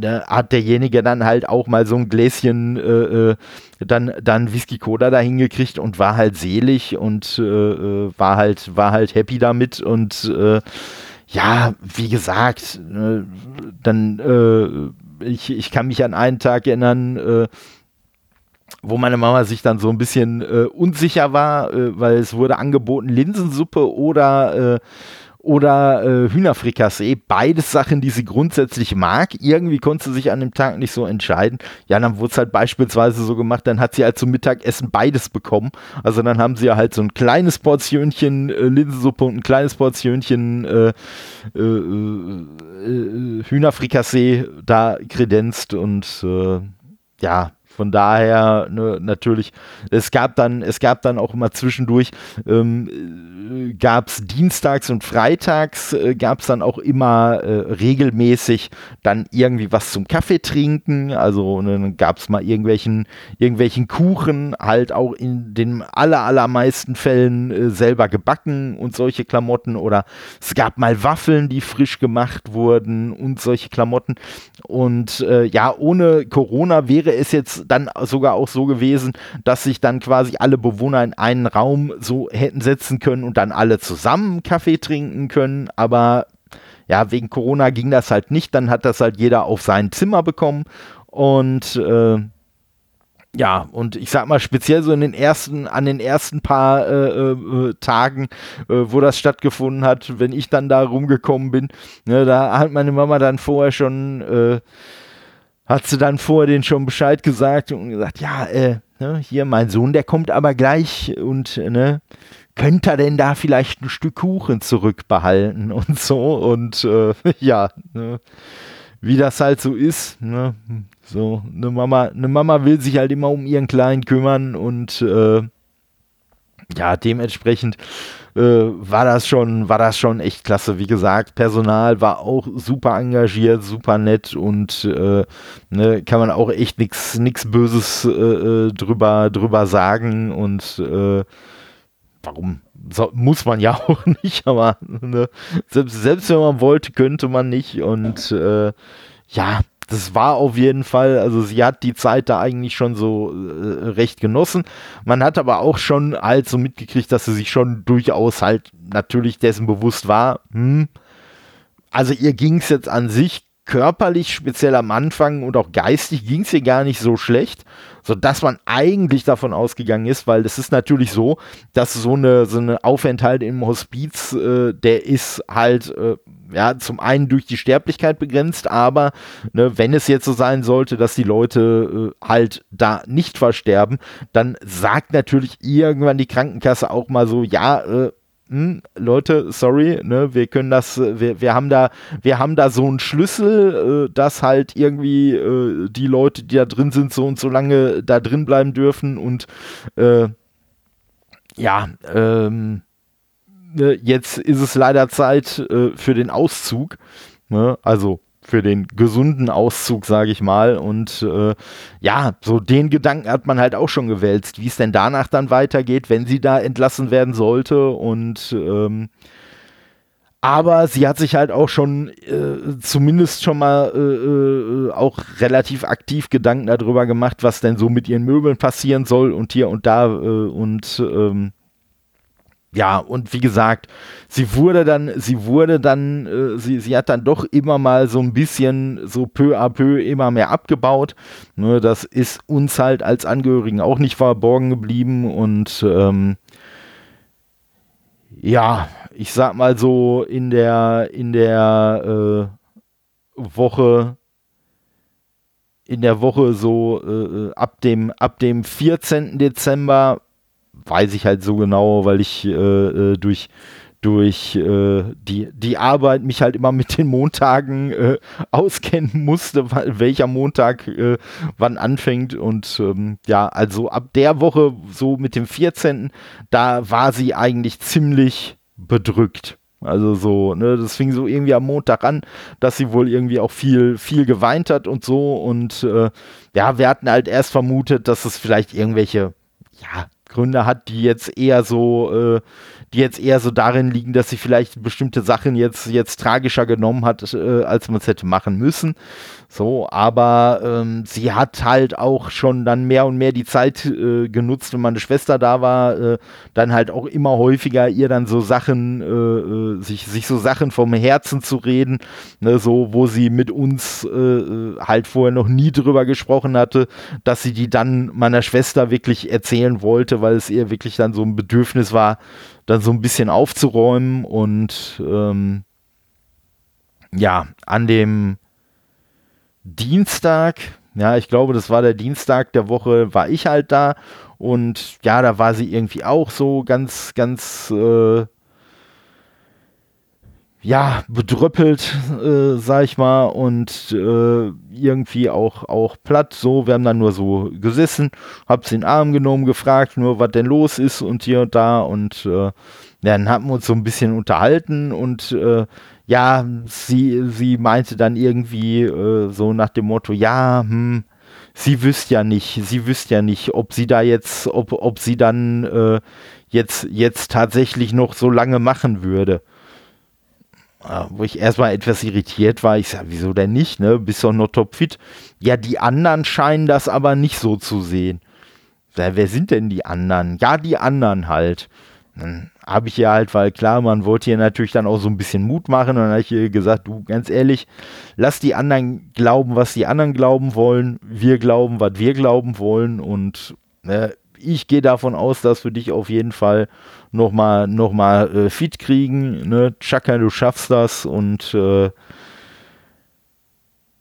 Speaker 1: ne, hat derjenige dann halt auch mal so ein Gläschen äh, äh, dann, dann Whisky Cola da hingekriegt und war halt selig und äh, äh, war halt, war halt happy damit und äh, ja, wie gesagt, ne, dann äh, ich, ich kann mich an einen Tag erinnern, wo meine Mama sich dann so ein bisschen unsicher war, weil es wurde angeboten Linsensuppe oder oder äh, Hühnerfrikassee. Beides Sachen, die sie grundsätzlich mag. Irgendwie konnte sie sich an dem Tag nicht so entscheiden. Ja, dann wurde es halt beispielsweise so gemacht, dann hat sie halt zum Mittagessen beides bekommen. Also dann haben sie ja halt so ein kleines Portionchen äh, Linsensuppe und ein kleines Portionchen äh, äh, äh Hühnerfrikassee da kredenzt und äh, ja, von daher ne, natürlich, es gab dann, es gab dann auch immer zwischendurch, ähm, gab es dienstags und freitags, äh, gab es dann auch immer äh, regelmäßig dann irgendwie was zum Kaffee trinken. Also ne, dann gab es mal irgendwelchen, irgendwelchen Kuchen, halt auch in den aller, allermeisten Fällen äh, selber gebacken und solche Klamotten. Oder es gab mal Waffeln, die frisch gemacht wurden und solche Klamotten. Und äh, ja, ohne Corona wäre es jetzt dann sogar auch so gewesen, dass sich dann quasi alle Bewohner in einen Raum so hätten setzen können und dann alle zusammen Kaffee trinken können. Aber ja, wegen Corona ging das halt nicht. Dann hat das halt jeder auf sein Zimmer bekommen. Und äh, ja, und ich sag mal, speziell so in den ersten, an den ersten paar äh, äh, Tagen, äh, wo das stattgefunden hat, wenn ich dann da rumgekommen bin, ne, da hat meine Mama dann vorher schon äh, hat sie dann vorher den schon Bescheid gesagt und gesagt, ja, äh, ne, hier mein Sohn, der kommt aber gleich und ne, könnte er denn da vielleicht ein Stück Kuchen zurückbehalten *laughs* und so? Und äh, *laughs* ja, ne, wie das halt so ist, ne, so eine Mama, eine Mama will sich halt immer um ihren Kleinen kümmern und äh, ja, dementsprechend äh, war das schon, war das schon echt klasse. Wie gesagt, Personal war auch super engagiert, super nett und äh, ne, kann man auch echt nichts Böses äh, äh, drüber, drüber sagen und äh, warum so, muss man ja *laughs* auch nicht, aber ne, selbst, selbst wenn man wollte, könnte man nicht und äh, ja, das war auf jeden Fall, also sie hat die Zeit da eigentlich schon so äh, recht genossen. Man hat aber auch schon halt so mitgekriegt, dass sie sich schon durchaus halt natürlich dessen bewusst war, hm, also ihr ging es jetzt an sich körperlich, speziell am Anfang und auch geistig, ging es ihr gar nicht so schlecht, sodass man eigentlich davon ausgegangen ist, weil es ist natürlich so, dass so eine, so eine Aufenthalt im Hospiz, äh, der ist halt, äh, ja, zum einen durch die Sterblichkeit begrenzt, aber ne, wenn es jetzt so sein sollte, dass die Leute äh, halt da nicht versterben, dann sagt natürlich irgendwann die Krankenkasse auch mal so, ja, äh, hm, Leute, sorry, ne, wir können das, wir, wir haben da, wir haben da so einen Schlüssel, äh, dass halt irgendwie äh, die Leute, die da drin sind, so und so lange da drin bleiben dürfen und äh, ja, ähm, ne, jetzt ist es leider Zeit äh, für den Auszug. Ne? Also für den gesunden Auszug, sage ich mal. Und äh, ja, so den Gedanken hat man halt auch schon gewälzt, wie es denn danach dann weitergeht, wenn sie da entlassen werden sollte. Und ähm, aber sie hat sich halt auch schon äh, zumindest schon mal äh, äh, auch relativ aktiv Gedanken darüber gemacht, was denn so mit ihren Möbeln passieren soll und hier und da äh, und ähm, ja, und wie gesagt, sie wurde dann, sie wurde dann, äh, sie, sie hat dann doch immer mal so ein bisschen so peu à peu immer mehr abgebaut. Ne, das ist uns halt als Angehörigen auch nicht verborgen geblieben und ähm, ja, ich sag mal so in der, in der äh, Woche, in der Woche so äh, ab, dem, ab dem 14. Dezember weiß ich halt so genau, weil ich äh, äh, durch durch äh, die, die Arbeit mich halt immer mit den Montagen äh, *laughs* auskennen musste, welcher Montag äh, wann anfängt. Und ähm, ja, also ab der Woche, so mit dem 14., da war sie eigentlich ziemlich bedrückt. Also so, ne, das fing so irgendwie am Montag an, dass sie wohl irgendwie auch viel, viel geweint hat und so. Und äh, ja, wir hatten halt erst vermutet, dass es vielleicht irgendwelche, ja, Gründe hat, die jetzt eher so, äh, die jetzt eher so darin liegen, dass sie vielleicht bestimmte Sachen jetzt, jetzt tragischer genommen hat, äh, als man es hätte machen müssen. So, aber ähm, sie hat halt auch schon dann mehr und mehr die Zeit äh, genutzt, wenn meine Schwester da war, äh, dann halt auch immer häufiger ihr dann so Sachen, äh, äh sich, sich so Sachen vom Herzen zu reden, ne, so wo sie mit uns halt vorher noch nie drüber gesprochen hatte, dass sie die dann meiner Schwester wirklich erzählen wollte, weil es ihr wirklich dann so ein Bedürfnis war, dann so ein bisschen aufzuräumen und ähm, ja, an dem Dienstag, ja, ich glaube, das war der Dienstag der Woche, war ich halt da und ja, da war sie irgendwie auch so ganz, ganz, äh, ja, bedröppelt, äh, sag ich mal, und äh, irgendwie auch, auch platt. So, wir haben dann nur so gesessen, hab sie in den Arm genommen, gefragt, nur was denn los ist und hier und da und äh, dann haben wir uns so ein bisschen unterhalten und äh, ja, sie, sie meinte dann irgendwie äh, so nach dem Motto, ja, hm, sie wüsste ja nicht, sie wüsste ja nicht, ob sie da jetzt, ob, ob sie dann äh, jetzt, jetzt tatsächlich noch so lange machen würde. Ja, wo ich erstmal etwas irritiert war, ich sag, wieso denn nicht, ne? Bist doch noch topfit. Ja, die anderen scheinen das aber nicht so zu sehen. Ja, wer sind denn die anderen? Ja, die anderen halt. Dann habe ich ihr halt, weil klar, man wollte ihr natürlich dann auch so ein bisschen Mut machen. Und dann habe ich ihr gesagt, du, ganz ehrlich, lass die anderen glauben, was die anderen glauben wollen. Wir glauben, was wir glauben wollen. Und ne, ich gehe davon aus, dass wir dich auf jeden Fall nochmal noch mal, äh, fit kriegen. Ne? Chaka, du schaffst das. Und äh,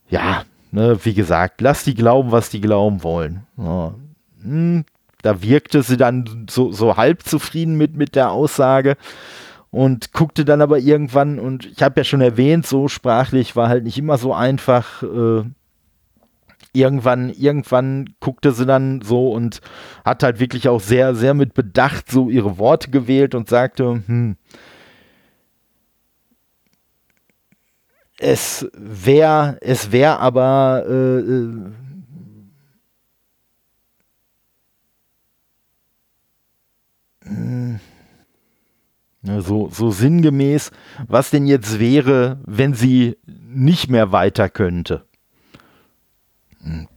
Speaker 1: ja, ne, wie gesagt, lass die glauben, was die glauben wollen. Ja. Hm, da wirkte sie dann so, so halb zufrieden mit, mit der Aussage und guckte dann aber irgendwann, und ich habe ja schon erwähnt, so sprachlich war halt nicht immer so einfach. Äh, irgendwann, irgendwann guckte sie dann so und hat halt wirklich auch sehr, sehr mit Bedacht so ihre Worte gewählt und sagte, hm, es wäre, es wäre aber äh, äh so, so sinngemäß, was denn jetzt wäre, wenn sie nicht mehr weiter könnte. Hm,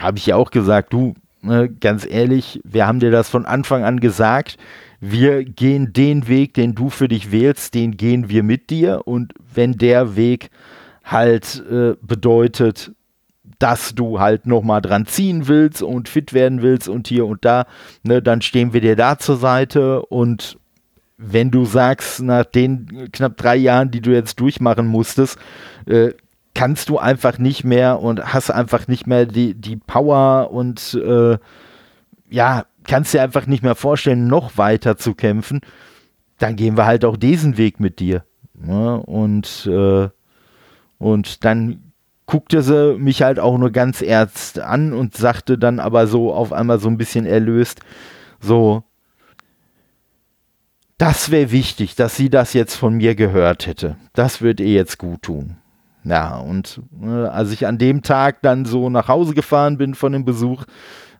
Speaker 1: Habe ich ja auch gesagt, du, ne, ganz ehrlich, wir haben dir das von Anfang an gesagt. Wir gehen den Weg, den du für dich wählst, den gehen wir mit dir. Und wenn der Weg halt äh, bedeutet, dass du halt nochmal dran ziehen willst und fit werden willst und hier und da, ne, dann stehen wir dir da zur Seite und wenn du sagst, nach den knapp drei Jahren, die du jetzt durchmachen musstest, äh, kannst du einfach nicht mehr und hast einfach nicht mehr die, die Power und äh, ja, kannst dir einfach nicht mehr vorstellen, noch weiter zu kämpfen, dann gehen wir halt auch diesen Weg mit dir. Ne? Und, äh, und dann guckte sie mich halt auch nur ganz ernst an und sagte dann aber so auf einmal so ein bisschen erlöst, so, das wäre wichtig, dass sie das jetzt von mir gehört hätte. Das würde ihr jetzt gut tun. Ja, und äh, als ich an dem Tag dann so nach Hause gefahren bin von dem Besuch,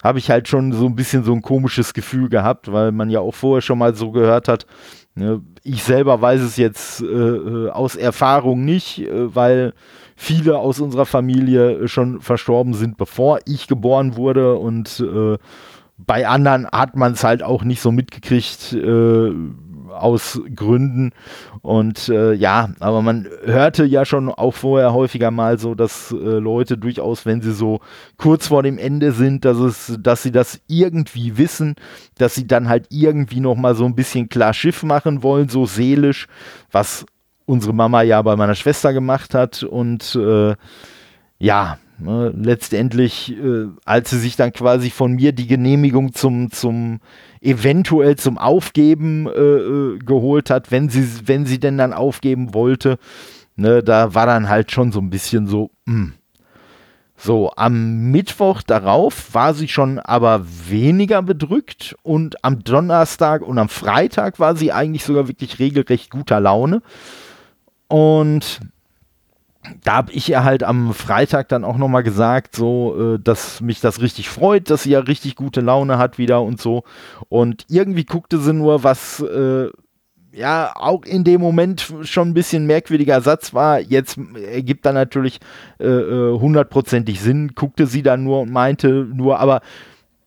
Speaker 1: habe ich halt schon so ein bisschen so ein komisches Gefühl gehabt, weil man ja auch vorher schon mal so gehört hat. Ne, ich selber weiß es jetzt äh, äh aus Erfahrung nicht, äh, weil viele aus unserer Familie äh, schon verstorben sind, bevor ich geboren wurde und äh, bei anderen hat man es halt auch nicht so mitgekriegt, aus Gründen. Und äh, ja, aber man hörte ja schon auch vorher häufiger mal so, dass äh, Leute durchaus, wenn sie so kurz vor dem Ende sind, dass es, dass sie das irgendwie wissen, dass sie dann halt irgendwie noch mal so ein bisschen klar Schiff machen wollen, so seelisch, was unsere Mama ja bei meiner Schwester gemacht hat und äh, ja, ne, letztendlich, äh, als sie sich dann quasi von mir die Genehmigung zum, zum eventuell zum Aufgeben äh, äh, geholt hat, wenn sie, wenn sie denn dann aufgeben wollte, ne, da war dann halt schon so ein bisschen so, mh. Hm. So, am Mittwoch darauf war sie schon aber weniger bedrückt und am Donnerstag und am Freitag war sie eigentlich sogar wirklich regelrecht guter Laune. Und da habe ich ihr halt am Freitag dann auch nochmal gesagt, so, äh, dass mich das richtig freut, dass sie ja richtig gute Laune hat wieder und so. Und irgendwie guckte sie nur, was äh, ja auch in dem Moment schon ein bisschen merkwürdiger Satz war. Jetzt ergibt dann natürlich äh, äh, hundertprozentig Sinn, guckte sie dann nur und meinte nur, aber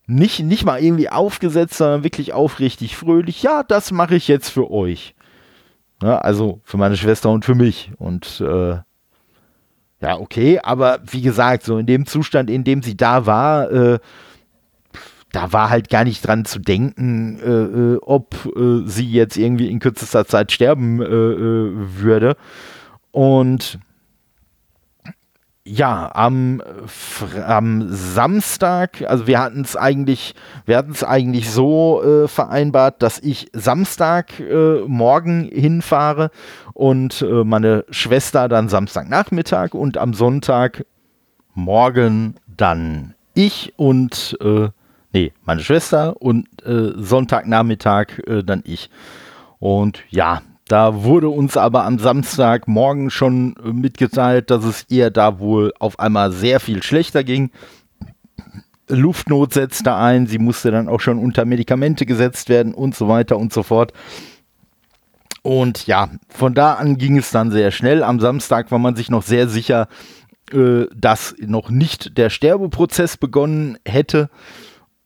Speaker 1: nicht, nicht mal irgendwie aufgesetzt, sondern wirklich aufrichtig fröhlich. Ja, das mache ich jetzt für euch. Ja, also für meine Schwester und für mich. Und äh, ja, okay, aber wie gesagt, so in dem Zustand, in dem sie da war, äh, da war halt gar nicht dran zu denken, äh, äh ob äh, sie jetzt irgendwie in kürzester Zeit sterben äh, würde. Und ja, am, am Samstag, also wir hatten es eigentlich, wir hatten es eigentlich so äh, vereinbart, dass ich Samstag äh, morgen hinfahre und äh, meine Schwester dann Samstagnachmittag und am Sonntag morgen dann ich und äh, nee, meine Schwester und äh, Sonntagnachmittag äh, dann ich. Und ja, da wurde uns aber am Samstagmorgen schon äh, mitgeteilt, dass es ihr da wohl auf einmal sehr viel schlechter ging. Luftnot setzte ein, sie musste dann auch schon unter Medikamente gesetzt werden und so weiter und so fort. Und ja, von da an ging es dann sehr schnell. Am Samstag war man sich noch sehr sicher, äh, dass noch nicht der Sterbeprozess begonnen hätte.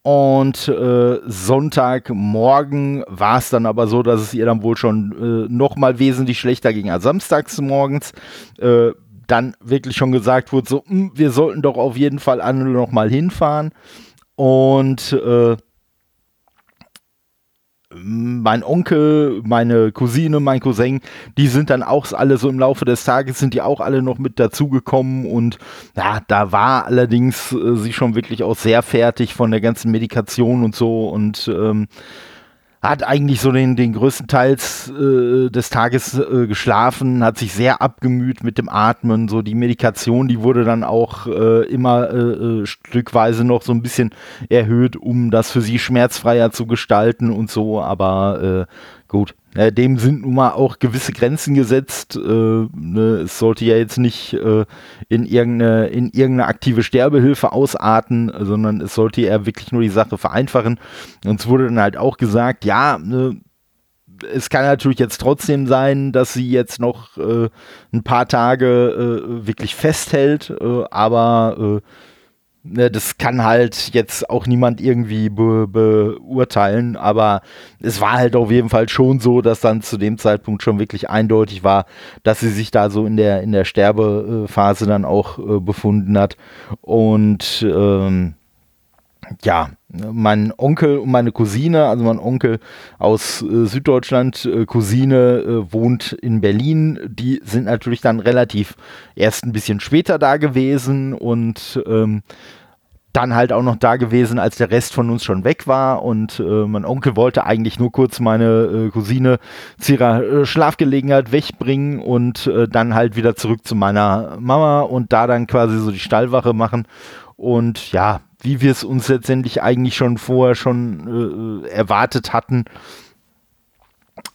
Speaker 1: Und äh, Sonntagmorgen war es dann aber so, dass es ihr dann wohl schon äh, noch mal wesentlich schlechter ging als samstags morgens. Äh, dann wirklich schon gesagt wurde, so, mh, hm, wir sollten doch auf jeden Fall alle noch mal hinfahren. Und äh, mein Onkel, meine Cousine, mein Cousin, die sind dann auch alle so im Laufe des Tages, sind die auch alle noch mit dazugekommen und ja, da war allerdings äh, sie schon wirklich auch sehr fertig von der ganzen Medikation und so und ähm, hat eigentlich so den, den größten Teil äh, des Tages äh, geschlafen, hat sich sehr abgemüht mit dem Atmen. So die Medikation, die wurde dann auch äh, immer äh, äh, stückweise noch so ein bisschen erhöht, um das für sie schmerzfreier zu gestalten und so. Aber äh, gut, äh, dem sind nun mal auch gewisse Grenzen gesetzt. Äh, ne, es sollte ja jetzt nicht äh, in, irgendeine, in irgendeine aktive Sterbehilfe ausarten, sondern es sollte ja wirklich nur die Sache vereinfachen. Und es wurde dann halt auch gesagt, ja, ne, es kann natürlich jetzt trotzdem sein, dass sie jetzt noch äh, ein paar Tage äh, wirklich festhält, äh, aber Ne, das kann halt jetzt auch niemand irgendwie be beurteilen, aber es war halt auf jeden Fall schon so, dass dann zu dem Zeitpunkt schon wirklich eindeutig war, dass sie sich da so in der, in der Sterbephase dann auch äh, befunden hat. Und ähm, ja, mein Onkel und meine Cousine, also mein Onkel aus äh, Süddeutschland, äh, Cousine äh, wohnt in Berlin. Die sind natürlich dann relativ erst ein bisschen später da gewesen und ähm, dann halt auch noch da gewesen, als der Rest von uns schon weg war. Und äh, mein Onkel wollte eigentlich nur kurz meine äh, Cousine zu ihrer äh, Schlafgelegenheit wegbringen und dann halt wieder zurück zu meiner Mama und da dann quasi so die Stallwache machen. Und ja, wie wir es uns letztendlich eigentlich schon vorher schon äh, erwartet hatten,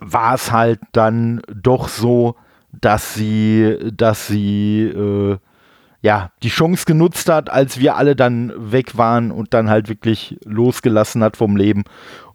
Speaker 1: war es halt dann doch so, dass sie, dass sie äh, ja, die Chance genutzt hat, als wir alle dann weg waren und dann halt wirklich losgelassen hat vom Leben.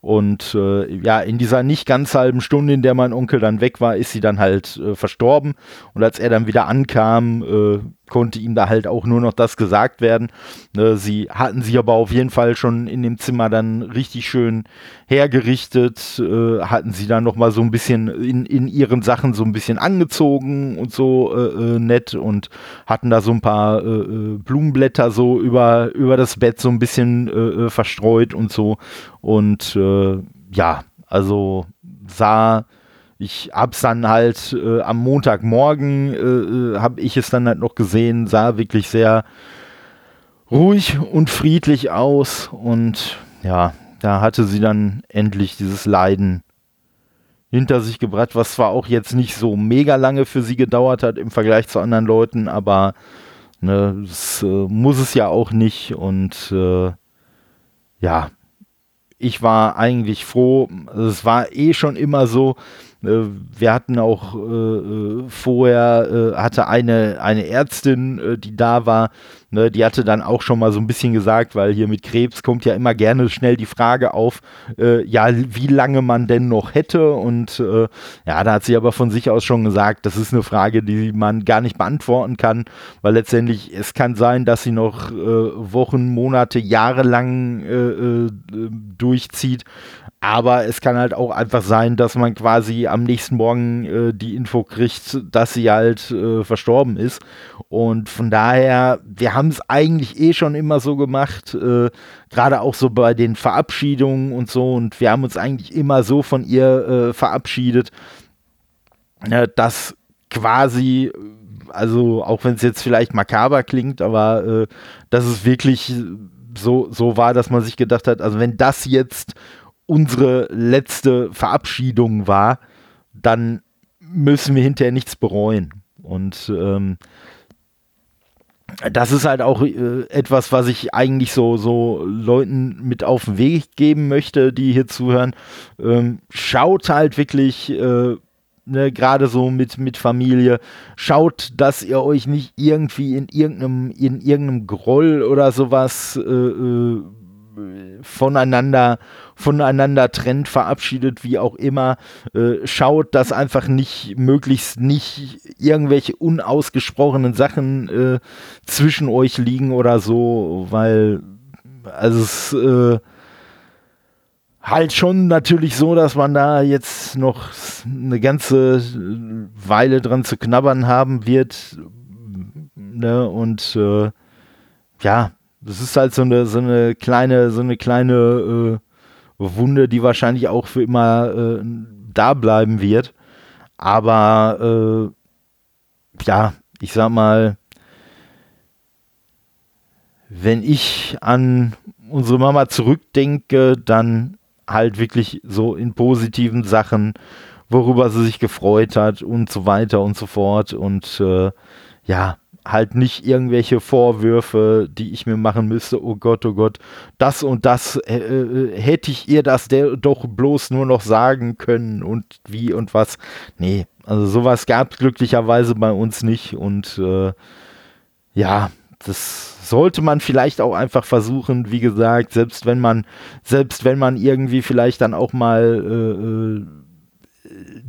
Speaker 1: Und äh, ja, in dieser nicht ganz halben Stunde, in der mein Onkel dann weg war, ist sie dann halt äh, verstorben. Und als er dann wieder ankam, äh, konnte ihm da halt auch nur noch das gesagt werden. Ne, sie hatten sich aber auf jeden Fall schon in dem Zimmer dann richtig schön hergerichtet, äh, hatten sie dann noch mal so ein bisschen in, in ihren Sachen so ein bisschen angezogen und so äh, äh nett und hatten da so ein paar äh, äh, Blumenblätter so über, über das Bett so ein bisschen äh, verstreut und so. Und ja, also sah ich hab's dann halt äh, am Montagmorgen, äh, äh, habe ich es dann halt noch gesehen, sah wirklich sehr ruhig und friedlich aus und ja, da hatte sie dann endlich dieses Leiden hinter sich gebracht, was zwar auch jetzt nicht so mega lange für sie gedauert hat im Vergleich zu anderen Leuten, aber ne, das äh, muss es ja auch nicht und äh, ja, ich war eigentlich froh, es war eh schon immer so, wir hatten auch äh, äh, vorher, äh, hatte eine, eine Ärztin, äh, die da war, ne, die hatte dann auch schon mal so ein bisschen gesagt, weil hier mit Krebs kommt ja immer gerne schnell die Frage auf, äh, ja, wie lange man denn noch hätte. Und ja, da hat sie aber von sich aus schon gesagt, das ist eine Frage, die man gar nicht beantworten kann, weil letztendlich es kann sein, dass sie noch Wochen, Monate, Jahre lang durchzieht. Aber es kann halt auch einfach sein, dass man quasi am nächsten Morgen äh, die Info kriegt, dass sie halt äh, verstorben ist. Und von daher, wir haben es eigentlich eh schon immer so gemacht, äh, gerade auch so bei den Verabschiedungen und so. Und wir haben uns eigentlich immer so von ihr äh, verabschiedet, äh, dass quasi also auch wenn es jetzt vielleicht makaber klingt, aber äh, dass es wirklich so, so war, dass man sich gedacht hat, also wenn das jetzt unsere letzte Verabschiedung war, dann müssen wir hinterher nichts bereuen. Und ähm, das ist halt auch äh, etwas, was ich eigentlich so, so Leuten mit auf den Weg geben möchte, die hier zuhören. Ähm, schaut halt wirklich, äh, ne, gerade so mit, mit Familie, schaut, dass ihr euch nicht irgendwie in irgendeinem, in irgendeinem Groll oder sowas äh, äh voneinander, voneinander trennt, verabschiedet, wie auch immer. Äh, schaut, dass einfach nicht, möglichst nicht irgendwelche unausgesprochenen Sachen äh, zwischen euch liegen oder so, weil, also es, äh, halt schon natürlich so, dass man da jetzt noch eine ganze Weile dran zu knabbern haben wird. Ne? Und äh, ja, das ist halt so eine, so eine kleine, so eine kleine äh, Wunde, die wahrscheinlich auch für immer äh, da bleiben wird. Aber äh, ja, ich sag mal, wenn ich an unsere Mama zurückdenke, dann halt wirklich so in positiven Sachen, worüber sie sich gefreut hat und so weiter und so fort. Und äh, ja, halt nicht irgendwelche Vorwürfe, die ich mir machen müsste, oh Gott, oh Gott, das und das, äh, äh, hätte ich ihr das der doch bloß nur noch sagen können und wie und was. Nee, also sowas gab es glücklicherweise bei uns nicht und äh, ja, das sollte man vielleicht auch einfach versuchen, wie gesagt, selbst wenn man, selbst wenn man irgendwie vielleicht dann auch mal äh, äh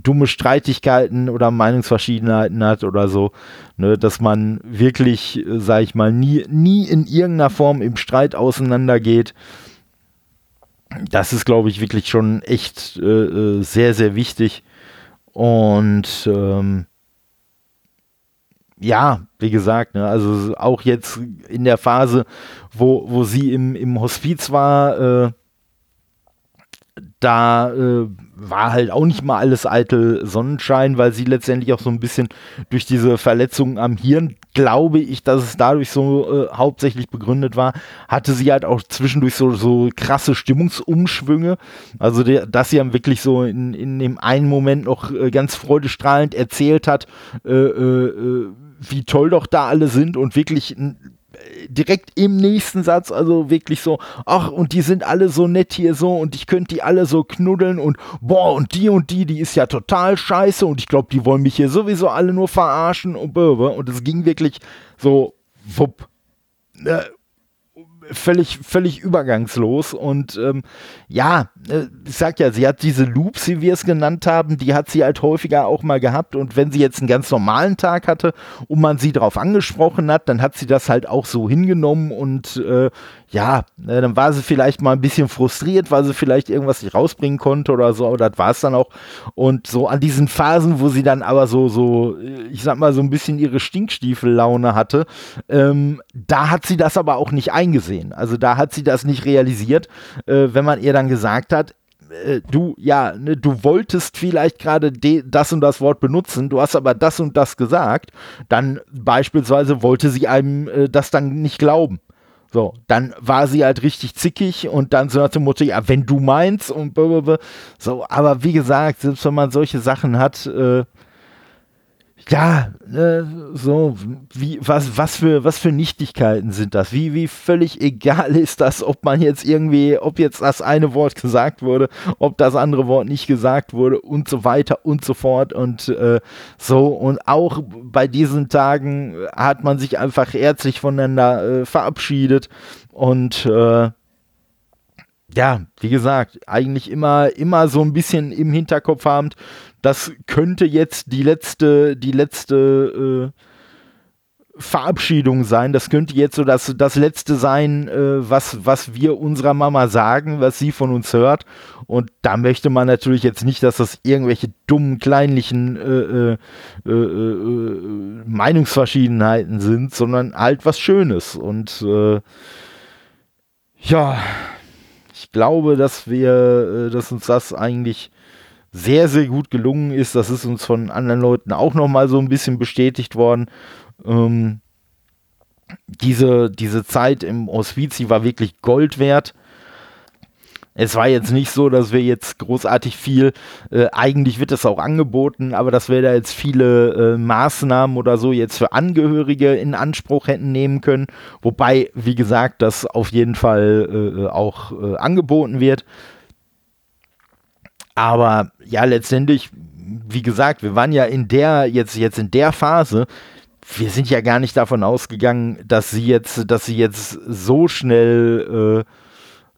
Speaker 1: dumme Streitigkeiten oder Meinungsverschiedenheiten hat oder so, ne, dass man wirklich, äh, sag ich mal, nie, nie in irgendeiner Form im Streit auseinandergeht. Das ist, glaube ich, wirklich schon echt äh, äh, sehr, sehr wichtig. Und ähm, ja, wie gesagt, ne, also auch jetzt in der Phase, wo, wo sie im, im Hospiz war, äh, da äh, war halt auch nicht mal alles eitel Sonnenschein, weil sie letztendlich auch so ein bisschen durch diese Verletzungen am Hirn, glaube ich, dass es dadurch so äh, hauptsächlich begründet war, hatte sie halt auch zwischendurch so, so krasse Stimmungsumschwünge. Also, der, dass sie dann wirklich so in, in dem einen Moment noch äh, ganz freudestrahlend erzählt hat, äh, äh, äh, wie toll doch da alle sind und wirklich direkt im nächsten Satz, also wirklich so, ach, und die sind alle so nett hier so und ich könnte die alle so knuddeln und boah, und die und die, die ist ja total scheiße und ich glaube, die wollen mich hier sowieso alle nur verarschen und und es ging wirklich so, wupp. Völlig, völlig übergangslos. Und ähm, ja, äh, ich sag ja, sie hat diese Loops, wie wir es genannt haben, die hat sie halt häufiger auch mal gehabt. Und wenn sie jetzt einen ganz normalen Tag hatte und man sie darauf angesprochen hat, dann hat sie das halt auch so hingenommen und äh, ja, äh, dann war sie vielleicht mal ein bisschen frustriert, weil sie vielleicht irgendwas nicht rausbringen konnte oder so, aber das war es dann auch. Und so an diesen Phasen, wo sie dann aber so, so, ich sag mal, so ein bisschen ihre Stinkstiefel-Laune hatte, ähm, da hat sie das aber auch nicht eingesehen. Also da hat sie das nicht realisiert, äh, wenn man ihr dann gesagt hat, äh, du, ja, ne, du wolltest vielleicht gerade das und das Wort benutzen, du hast aber das und das gesagt, dann beispielsweise wollte sie einem äh, das dann nicht glauben. So, dann war sie halt richtig zickig und dann so nach dem Motto, ja, wenn du meinst und blablabla. so, aber wie gesagt, selbst wenn man solche Sachen hat, äh, ja, äh, so, wie, was, was für, was für Nichtigkeiten sind das? Wie, wie völlig egal ist das, ob man jetzt irgendwie, ob jetzt das eine Wort gesagt wurde, ob das andere Wort nicht gesagt wurde und so weiter und so fort und äh, so. Und auch bei diesen Tagen hat man sich einfach herzlich voneinander äh, verabschiedet und äh, ja, wie gesagt, eigentlich immer, immer so ein bisschen im Hinterkopf habend, das könnte jetzt die letzte, die letzte äh, Verabschiedung sein. Das könnte jetzt so das, das letzte sein, äh, was, was wir unserer Mama sagen, was sie von uns hört. Und da möchte man natürlich jetzt nicht, dass das irgendwelche dummen, kleinlichen äh, äh, äh, äh Meinungsverschiedenheiten sind, sondern halt was Schönes. Und ja, ich glaube, dass wir, dass uns das eigentlich sehr, sehr gut gelungen ist. Das ist uns von anderen Leuten auch nochmal so ein bisschen bestätigt worden. Ähm, diese, diese Zeit im Hospiz, war wirklich Gold wert. Es war jetzt nicht so, dass wir jetzt großartig viel, äh, eigentlich wird es auch angeboten, aber dass wir da jetzt viele äh, Maßnahmen oder so jetzt für Angehörige in Anspruch hätten nehmen können. Wobei, wie gesagt, das auf jeden Fall äh, auch äh, angeboten wird. Aber ja, letztendlich, wie gesagt, wir waren ja in der, jetzt, jetzt in der Phase, wir sind ja gar nicht davon ausgegangen, dass sie jetzt, dass sie jetzt so schnell äh,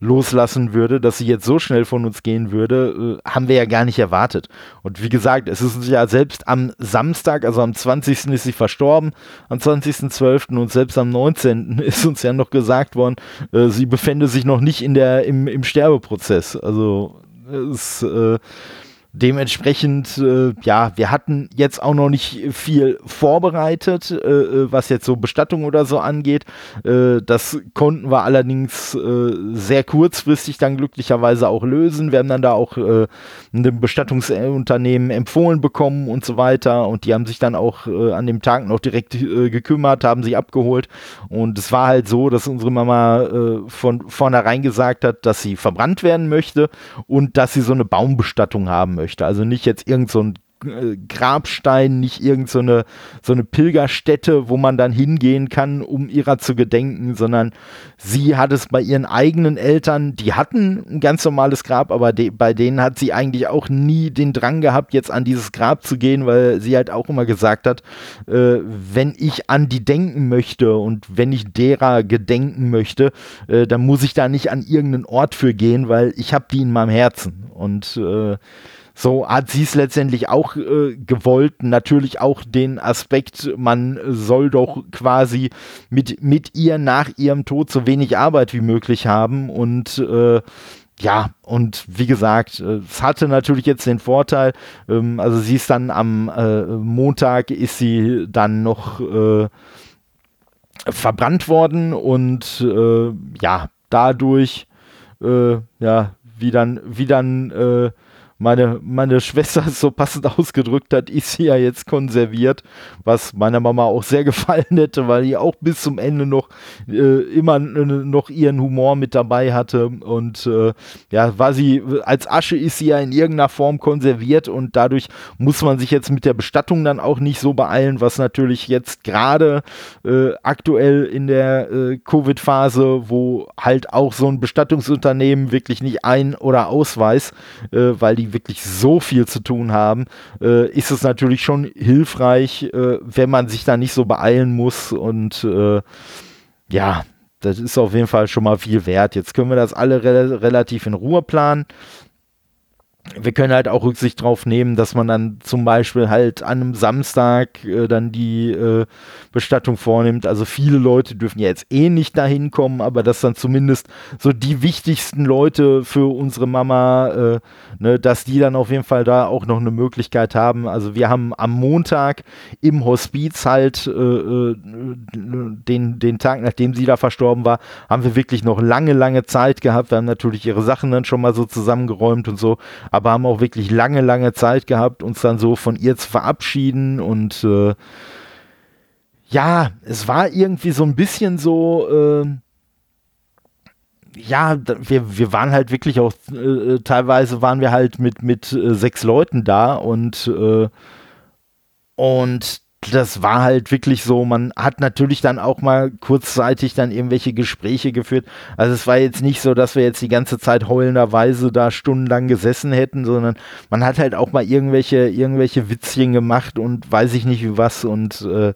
Speaker 1: loslassen würde, dass sie jetzt so schnell von uns gehen würde, äh, haben wir ja gar nicht erwartet. Und wie gesagt, es ist ja selbst am Samstag, also am 20. ist sie verstorben, am 20.12. und selbst am 19. *laughs* ist uns ja noch gesagt worden, äh, sie befände sich noch nicht in der, im, im Sterbeprozess. Also ist äh, dementsprechend, äh, ja, wir hatten jetzt auch noch nicht viel vorbereitet, äh, äh, was jetzt so Bestattung oder so angeht. Äh, das konnten wir allerdings äh, sehr kurzfristig dann glücklicherweise auch lösen. Wir haben dann da auch äh, einem Bestattungsunternehmen empfohlen bekommen und so weiter. Und die haben sich dann auch an dem Tag noch direkt gekümmert, haben sich abgeholt. Und es war halt so, dass unsere Mama von vornherein gesagt hat, dass sie verbrannt werden möchte und dass sie so eine Baumbestattung haben möchte möchte. Also nicht jetzt irgend so ein äh, Grabstein, nicht irgendeine so, so eine Pilgerstätte, wo man dann hingehen kann, um ihrer zu gedenken, sondern sie hat es bei ihren eigenen Eltern, die hatten ein ganz normales Grab, aber de bei denen hat sie eigentlich auch nie den Drang gehabt, jetzt an dieses Grab zu gehen, weil sie halt auch immer gesagt hat, äh, wenn ich an die denken möchte und wenn ich derer gedenken möchte, äh, dann muss ich da nicht an irgendeinen Ort für gehen, weil ich habe die in meinem Herzen und äh, so hat sie es letztendlich auch äh, gewollt. Natürlich auch den Aspekt, man soll doch quasi mit, mit ihr nach ihrem Tod so wenig Arbeit wie möglich haben und äh, ja, und wie gesagt, äh, es hatte natürlich jetzt den Vorteil, ähm, also sie ist dann am äh, Montag ist sie dann noch äh, verbrannt worden und äh, ja, dadurch, ja, wie dann, wie dann meine, meine Schwester es so passend *laughs* ausgedrückt hat, ist sie ja jetzt konserviert, was meiner Mama auch sehr *laughs* gefallen hätte, weil die auch bis zum Ende noch äh, immer noch ihren Humor mit dabei hatte. Und äh, ja, war sie, als Asche ist sie ja in irgendeiner Form konserviert und dadurch muss man sich jetzt mit der Bestattung dann auch nicht so beeilen, was natürlich jetzt gerade äh, aktuell in der äh, Covid-Phase, wo halt auch so ein Bestattungsunternehmen wirklich nicht ein- oder ausweist, äh, weil die wirklich so viel zu tun haben, äh, ist es natürlich schon hilfreich, äh, wenn man sich da nicht so beeilen muss und äh, ja, das ist auf jeden Fall schon mal viel wert. Jetzt können wir das alle re relativ in Ruhe planen wir können halt auch Rücksicht drauf nehmen, dass man dann zum Beispiel halt an einem Samstag äh, dann die äh, Bestattung vornimmt. Also viele Leute dürfen ja jetzt eh nicht dahin kommen, aber dass dann zumindest so die wichtigsten Leute für unsere Mama, äh, ne, dass die dann auf jeden Fall da auch noch eine Möglichkeit haben. Also wir haben am Montag im Hospiz halt äh, äh, den, den Tag, nachdem sie da verstorben war, haben wir wirklich noch lange, lange Zeit gehabt. Wir haben natürlich ihre Sachen dann schon mal so zusammengeräumt und so aber haben auch wirklich lange, lange Zeit gehabt, uns dann so von ihr zu verabschieden. Und äh, ja, es war irgendwie so ein bisschen so, äh, ja, wir, wir waren halt wirklich auch, äh, teilweise waren wir halt mit, mit äh, sechs Leuten da. Und, äh, und das war halt wirklich so, man hat natürlich dann auch mal kurzzeitig dann irgendwelche Gespräche geführt. Also es war jetzt nicht so, dass wir jetzt die ganze Zeit heulenderweise da stundenlang gesessen hätten, sondern man hat halt auch mal irgendwelche, irgendwelche Witzchen gemacht und weiß ich nicht wie was. Und äh,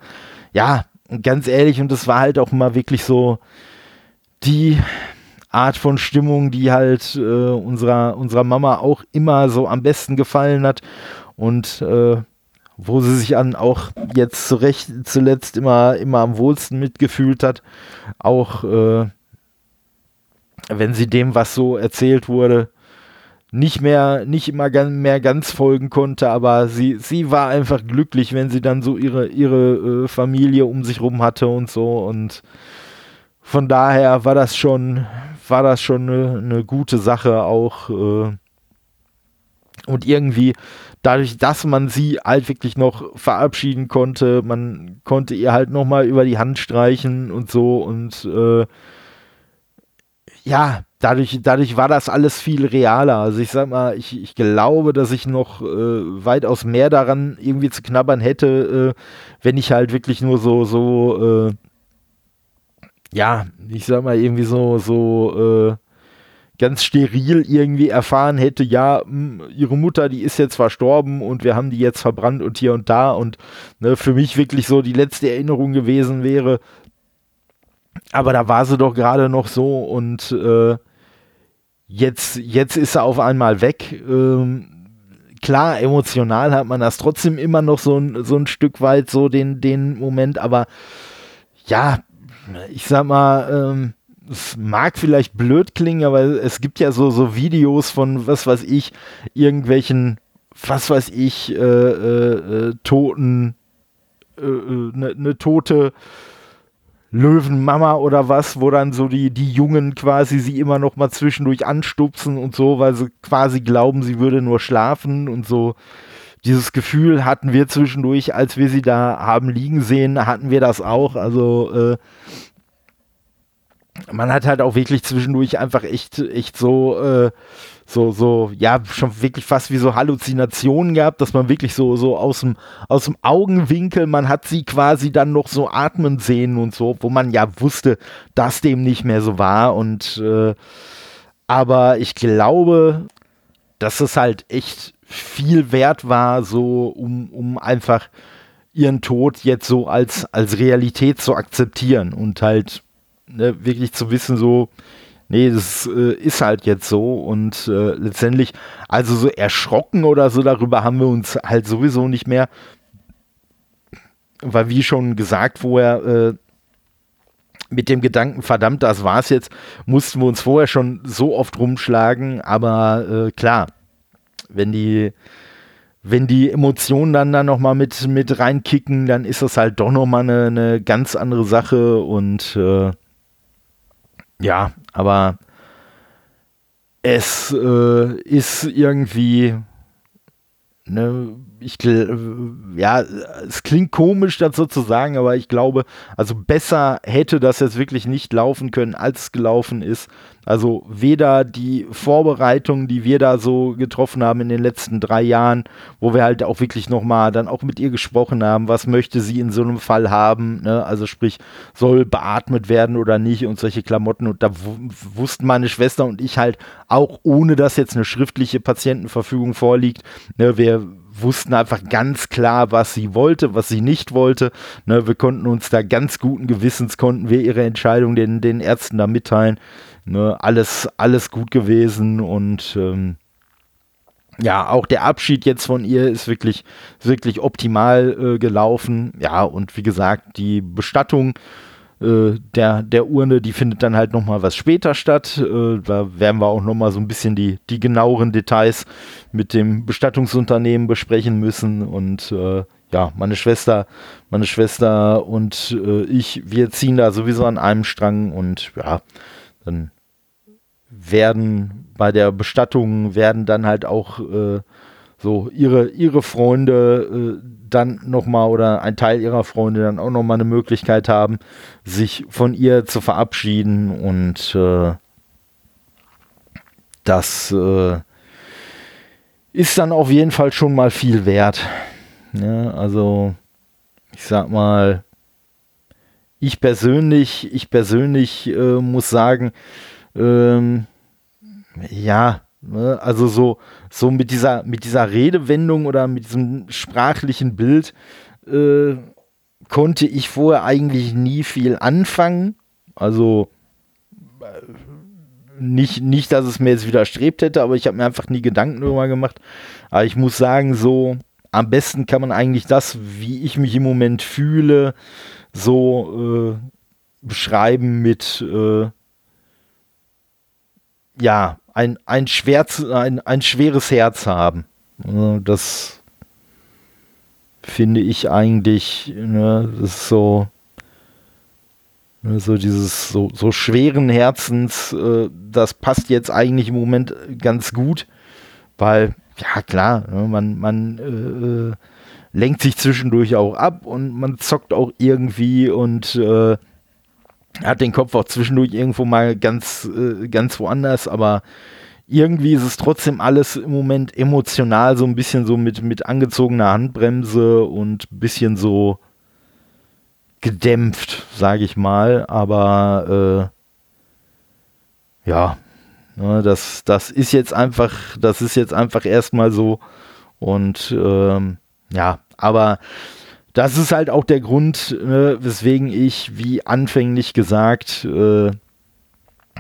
Speaker 1: ja, ganz ehrlich, und das war halt auch mal wirklich so die Art von Stimmung, die halt äh, unserer, unserer Mama auch immer so am besten gefallen hat. Und äh, wo sie sich an auch jetzt zurecht, zuletzt immer, immer am wohlsten mitgefühlt hat. Auch äh, wenn sie dem, was so erzählt wurde, nicht mehr, nicht immer mehr ganz folgen konnte, aber sie, sie war einfach glücklich, wenn sie dann so ihre, ihre äh, Familie um sich rum hatte und so. Und von daher war das schon, war das schon eine, eine gute Sache auch. Äh, und irgendwie dadurch, dass man sie halt wirklich noch verabschieden konnte, man konnte ihr halt nochmal über die Hand streichen und so und äh, ja, dadurch, dadurch war das alles viel realer. Also ich sag mal, ich, ich glaube, dass ich noch äh, weitaus mehr daran irgendwie zu knabbern hätte, äh, wenn ich halt wirklich nur so, so, äh, ja, ich sag mal, irgendwie so, so, äh, ganz steril irgendwie erfahren hätte, ja, hm, ihre Mutter, die ist jetzt verstorben und wir haben die jetzt verbrannt und hier und da und ne, für mich wirklich so die letzte Erinnerung gewesen wäre. Aber da war sie doch gerade noch so und äh, jetzt, jetzt ist sie auf einmal weg. Ähm, klar, emotional hat man das trotzdem immer noch so ein, so ein Stück weit, so den, den Moment, aber ja, ich sag mal, ähm, es mag vielleicht blöd klingen, aber es gibt ja so, so Videos von, was weiß ich, irgendwelchen, was weiß ich, äh, äh, äh toten, eine äh, ne, ne tote Löwenmama oder was, wo dann so die, die Jungen quasi sie immer noch mal zwischendurch anstupsen und so, weil sie quasi glauben, sie würde nur schlafen und so. Dieses Gefühl hatten wir zwischendurch, als wir sie da haben liegen sehen, hatten wir das auch. Also äh, man hat halt auch wirklich zwischendurch einfach echt, echt so, äh, so, so, ja, schon wirklich fast wie so Halluzinationen gehabt, dass man wirklich so, so aus dem, aus dem Augenwinkel, man hat sie quasi dann noch so atmen sehen und so, wo man ja wusste, dass dem nicht mehr so war und, äh, aber ich glaube, dass es halt echt viel wert war, so, um, um einfach ihren Tod jetzt so als, als Realität zu akzeptieren und halt ne, wirklich zu wissen, so, nee, das äh, ist halt jetzt so und äh, letztendlich, also so erschrocken oder so darüber haben wir uns halt sowieso nicht mehr, weil wie schon gesagt vorher, äh, mit dem Gedanken, verdammt, das war's jetzt, mussten wir uns vorher schon so oft rumschlagen, aber äh, klar, wenn die wenn die Emotionen dann da nochmal mit, mit reinkicken, dann ist das halt doch nochmal eine, eine ganz andere Sache und äh, ja, aber es äh, ist irgendwie, ne, ich, ja, es klingt komisch, das so zu sagen, aber ich glaube, also besser hätte das jetzt wirklich nicht laufen können, als es gelaufen ist. Also weder die Vorbereitungen, die wir da so getroffen haben in den letzten drei Jahren, wo wir halt auch wirklich nochmal dann auch mit ihr gesprochen haben, was möchte sie in so einem Fall haben, ne? also sprich, soll beatmet werden oder nicht und solche Klamotten. Und da wussten meine Schwester und ich halt auch, ohne dass jetzt eine schriftliche Patientenverfügung vorliegt, ne, wir wussten einfach ganz klar, was sie wollte, was sie nicht wollte. Ne, wir konnten uns da ganz guten Gewissens, konnten wir ihre Entscheidung den, den Ärzten da mitteilen. Ne, alles, alles gut gewesen und ähm, ja, auch der Abschied jetzt von ihr ist wirklich, wirklich optimal äh, gelaufen. Ja, und wie gesagt, die Bestattung der, der Urne, die findet dann halt nochmal was später statt. Äh, da werden wir auch nochmal so ein bisschen die, die genaueren Details mit dem Bestattungsunternehmen besprechen müssen. Und äh, ja, meine Schwester, meine Schwester und äh, ich, wir ziehen da sowieso an einem Strang und ja, dann werden bei der Bestattung werden dann halt auch äh, so ihre, ihre Freunde äh, dann nochmal oder ein Teil ihrer Freunde dann auch nochmal eine Möglichkeit haben, sich von ihr zu verabschieden und äh, das äh, ist dann auf jeden Fall schon mal viel wert. Ja, also ich sag mal, ich persönlich, ich persönlich äh, muss sagen, ähm, ja, ne, also so, so mit dieser, mit dieser Redewendung oder mit diesem sprachlichen Bild äh, konnte ich vorher eigentlich nie viel anfangen. Also äh, nicht, nicht, dass es mir jetzt widerstrebt hätte, aber ich habe mir einfach nie Gedanken darüber gemacht. Aber ich muss sagen, so am besten kann man eigentlich das, wie ich mich im Moment fühle, so äh, beschreiben mit äh, ja, ein, ein, schwer, ein, ein schweres Herz haben. Das finde ich eigentlich, ne, das ist so, ne, so dieses so, so schweren Herzens, äh, das passt jetzt eigentlich im Moment ganz gut, weil, ja klar, ne, man, man äh, äh lenkt sich zwischendurch auch ab und man zockt auch irgendwie und äh, hat den Kopf auch zwischendurch irgendwo mal ganz, äh, ganz woanders, aber irgendwie ist es trotzdem alles im Moment emotional so ein bisschen so mit, mit angezogener Handbremse und ein bisschen so gedämpft, sage ich mal. Aber äh, ja, ne, das, das ist jetzt einfach, das ist jetzt einfach erstmal so. Und ähm, ja, aber das ist halt auch der Grund, äh, weswegen ich, wie anfänglich gesagt, äh,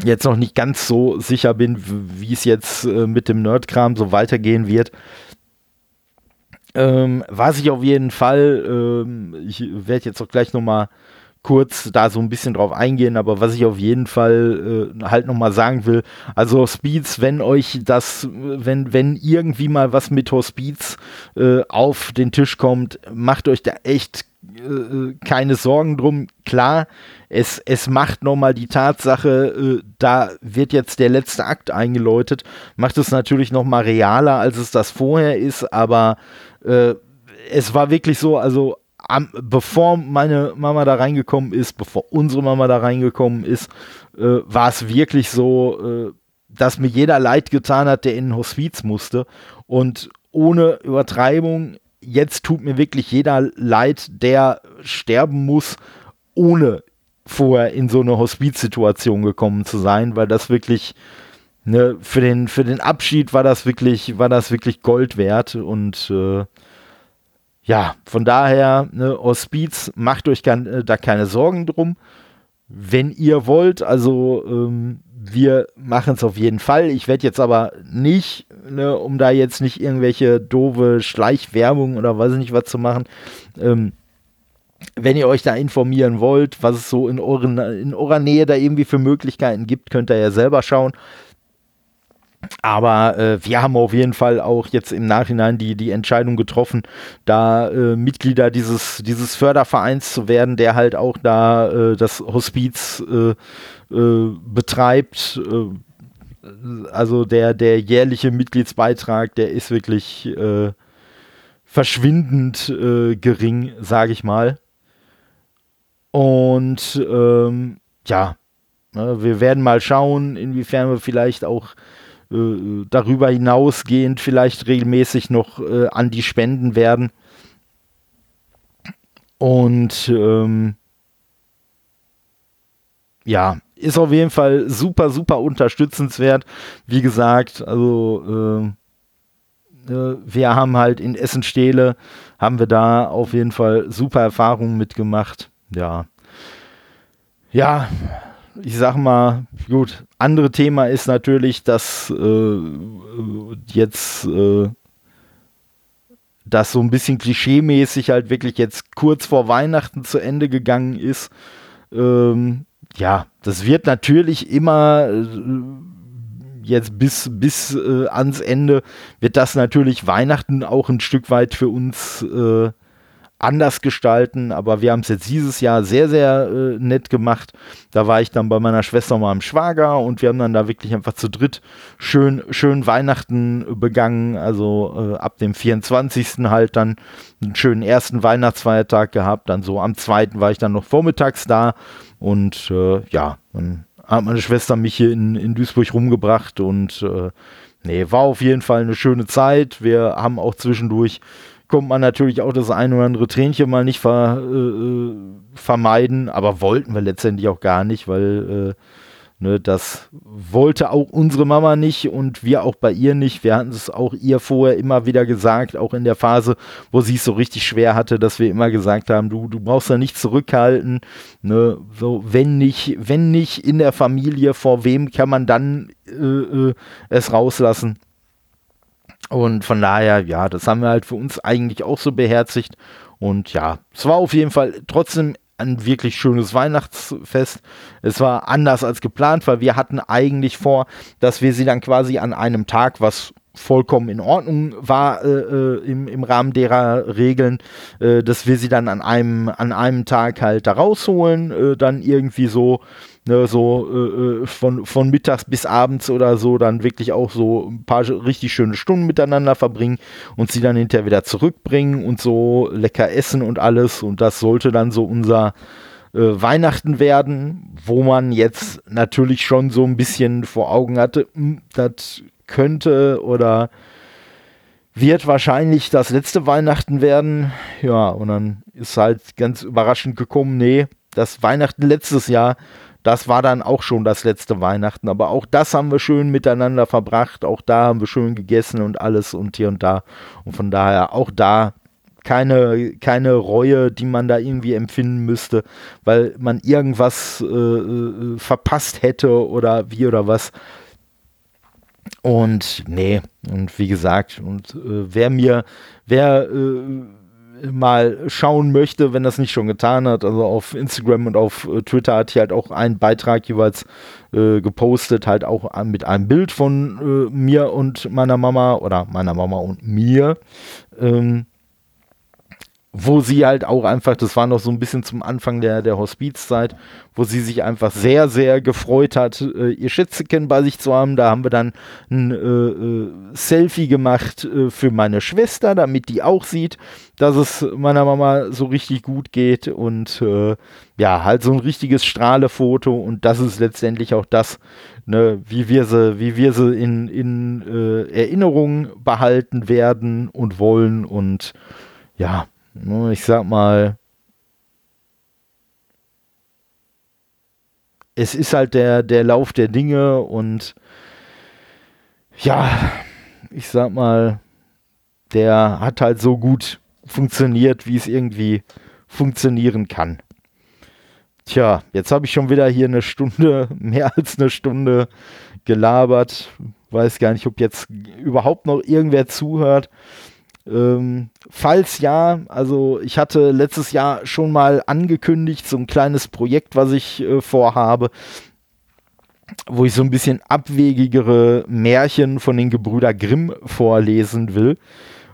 Speaker 1: jetzt noch nicht ganz so sicher bin, wie es jetzt äh, mit dem Nerdkram so weitergehen wird. Ähm, was ich auf jeden Fall, ähm, ich werde jetzt auch gleich nochmal kurz da so ein bisschen drauf eingehen, aber was ich auf jeden Fall äh, halt nochmal sagen will, also Speeds, wenn euch das, wenn, wenn irgendwie mal was mit Hospiz äh, auf den Tisch kommt, macht euch da echt äh, keine Sorgen drum. Klar, es, es macht nochmal die Tatsache, äh, da wird jetzt der letzte Akt eingeläutet, macht es natürlich nochmal realer, als es das vorher ist, aber äh, es war wirklich so, also am, bevor meine Mama da reingekommen ist, bevor unsere Mama da reingekommen ist, äh, war es wirklich so, äh, dass mir jeder leid getan hat, der in ein Hospiz musste. Und ohne Übertreibung, jetzt tut mir wirklich jeder leid, der sterben muss, ohne vorher in so eine Hospizsituation gekommen zu sein, weil das wirklich ne, für den für den Abschied war das wirklich war das wirklich Gold wert und äh, ja, von daher, ne, Hospiz, macht euch kann, äh, da keine Sorgen drum. Wenn ihr wollt, also ähm, wir machen es auf jeden Fall. Ich werde jetzt aber nicht, ne, um da jetzt nicht irgendwelche doofe Schleichwerbung oder weiß ich nicht was zu machen. Ähm, wenn ihr euch da informieren wollt, was es so in, euren, in eurer Nähe da irgendwie für Möglichkeiten gibt, könnt ihr ja selber schauen. Aber äh, wir haben auf jeden Fall auch jetzt im Nachhinein die, die Entscheidung getroffen, da äh, Mitglieder dieses, dieses Fördervereins zu werden, der halt auch da äh, das Hospiz äh, äh, betreibt. Äh, also der, der jährliche Mitgliedsbeitrag, der ist wirklich verschwindend gering, sage ich mal. Und ähm, ja, ne, wir werden mal schauen, inwiefern wir vielleicht auch darüber hinausgehend vielleicht regelmäßig noch äh, an die Spenden werden. Und ähm, ja, ist auf jeden Fall super, super unterstützenswert. Wie gesagt, also äh, äh, wir haben halt in Essen-Stehle, haben wir da auf jeden Fall super Erfahrungen mitgemacht. Ja. Ja, ich sag mal, gut, andere Thema ist natürlich, dass äh, jetzt äh, das so ein bisschen klischeemäßig halt wirklich jetzt kurz vor Weihnachten zu Ende gegangen ist. Ähm, ja, das wird natürlich immer äh, jetzt bis, bis äh, ans Ende wird das natürlich Weihnachten auch ein Stück weit für uns äh, anders gestalten, aber wir haben es jetzt dieses Jahr sehr, sehr äh, nett gemacht. Da war ich dann bei meiner Schwester mal im Schwager und wir haben dann da wirklich einfach zu dritt schön, schön Weihnachten begangen. Also äh, ab dem 24. halt dann einen schönen ersten Weihnachtsfeiertag gehabt. Dann so am zweiten war ich dann noch vormittags da und äh, ja, dann hat meine Schwester mich hier in, in Duisburg rumgebracht und äh, nee, war auf jeden Fall eine schöne Zeit. Wir haben auch zwischendurch kommt man natürlich auch das ein oder andere Tränchen mal nicht ver, äh, äh, vermeiden, aber wollten wir letztendlich auch gar nicht, weil äh, ne, das wollte auch unsere Mama nicht und wir auch bei ihr nicht. Wir hatten es auch ihr vorher immer wieder gesagt, auch in der Phase, wo sie es so richtig schwer hatte, dass wir immer gesagt haben, du, du brauchst da nicht zurückhalten. Ne? So, wenn nicht, wenn nicht in der Familie, vor wem kann man dann äh, äh es rauslassen? Und von daher, ja, das haben wir halt für uns eigentlich auch so beherzigt. Und ja, es war auf jeden Fall trotzdem ein wirklich schönes Weihnachtsfest. Es war anders als geplant, weil wir hatten eigentlich vor, dass wir sie dann quasi an einem Tag, was vollkommen in Ordnung war äh, äh im, im Rahmen derer Regeln, äh, dass wir sie dann an einem, an einem Tag halt da rausholen, äh, dann irgendwie so ne, so äh, äh, von, von mittags bis abends oder so dann wirklich auch so ein paar richtig schöne Stunden miteinander verbringen und sie dann hinterher wieder zurückbringen und so lecker essen und alles. Und das sollte dann so unser äh, Weihnachten werden, wo man jetzt natürlich schon so ein bisschen vor Augen hatte, hm, das könnte oder wird wahrscheinlich das letzte Weihnachten werden. Ja, und dann ist halt ganz überraschend gekommen, nee, das Weihnachten letztes Jahr das war dann auch schon das letzte Weihnachten. Aber auch das haben wir schön miteinander verbracht. Auch da haben wir schön gegessen und alles und hier und da. Und von daher auch da keine, keine Reue, die man da irgendwie empfinden müsste, weil man irgendwas äh, äh verpasst hätte oder wie oder was. Und nee, und wie gesagt, und äh, wer mir, wer äh, mal schauen möchte, wenn das nicht schon getan hat, also auf Instagram und auf äh, Twitter hat hier halt auch einen Beitrag jeweils äh, gepostet, halt auch mit einem Bild von äh, mir und meiner Mama oder meiner Mama und mir. Ähm, wo sie halt auch einfach, das war noch so ein bisschen zum Anfang der, der Hospizzeit, wo sie sich einfach sehr, sehr gefreut hat, äh, ihr Schätzchen bei sich zu haben. Da haben wir dann ein äh, äh, Selfie gemacht äh, für meine Schwester, damit die auch sieht, dass es meiner Mama so richtig gut geht. Und äh, ja, halt so ein richtiges Strahlefoto. Und das ist letztendlich auch das, ne, wie wir sie, wie wir sie in, in äh, Erinnerung behalten werden und wollen. Und ja, ich sag mal, es ist halt der, der Lauf der Dinge und ja, ich sag mal, der hat halt so gut funktioniert, wie es irgendwie funktionieren kann. Tja, jetzt habe ich schon wieder hier eine Stunde, *laughs* mehr als eine Stunde gelabert. Weiß gar nicht, ob jetzt überhaupt noch irgendwer zuhört. Ähm, falls ja, also ich hatte letztes Jahr schon mal angekündigt, so ein kleines Projekt, was ich äh, vorhabe, wo ich so ein bisschen abwegigere Märchen von den Gebrüder Grimm vorlesen will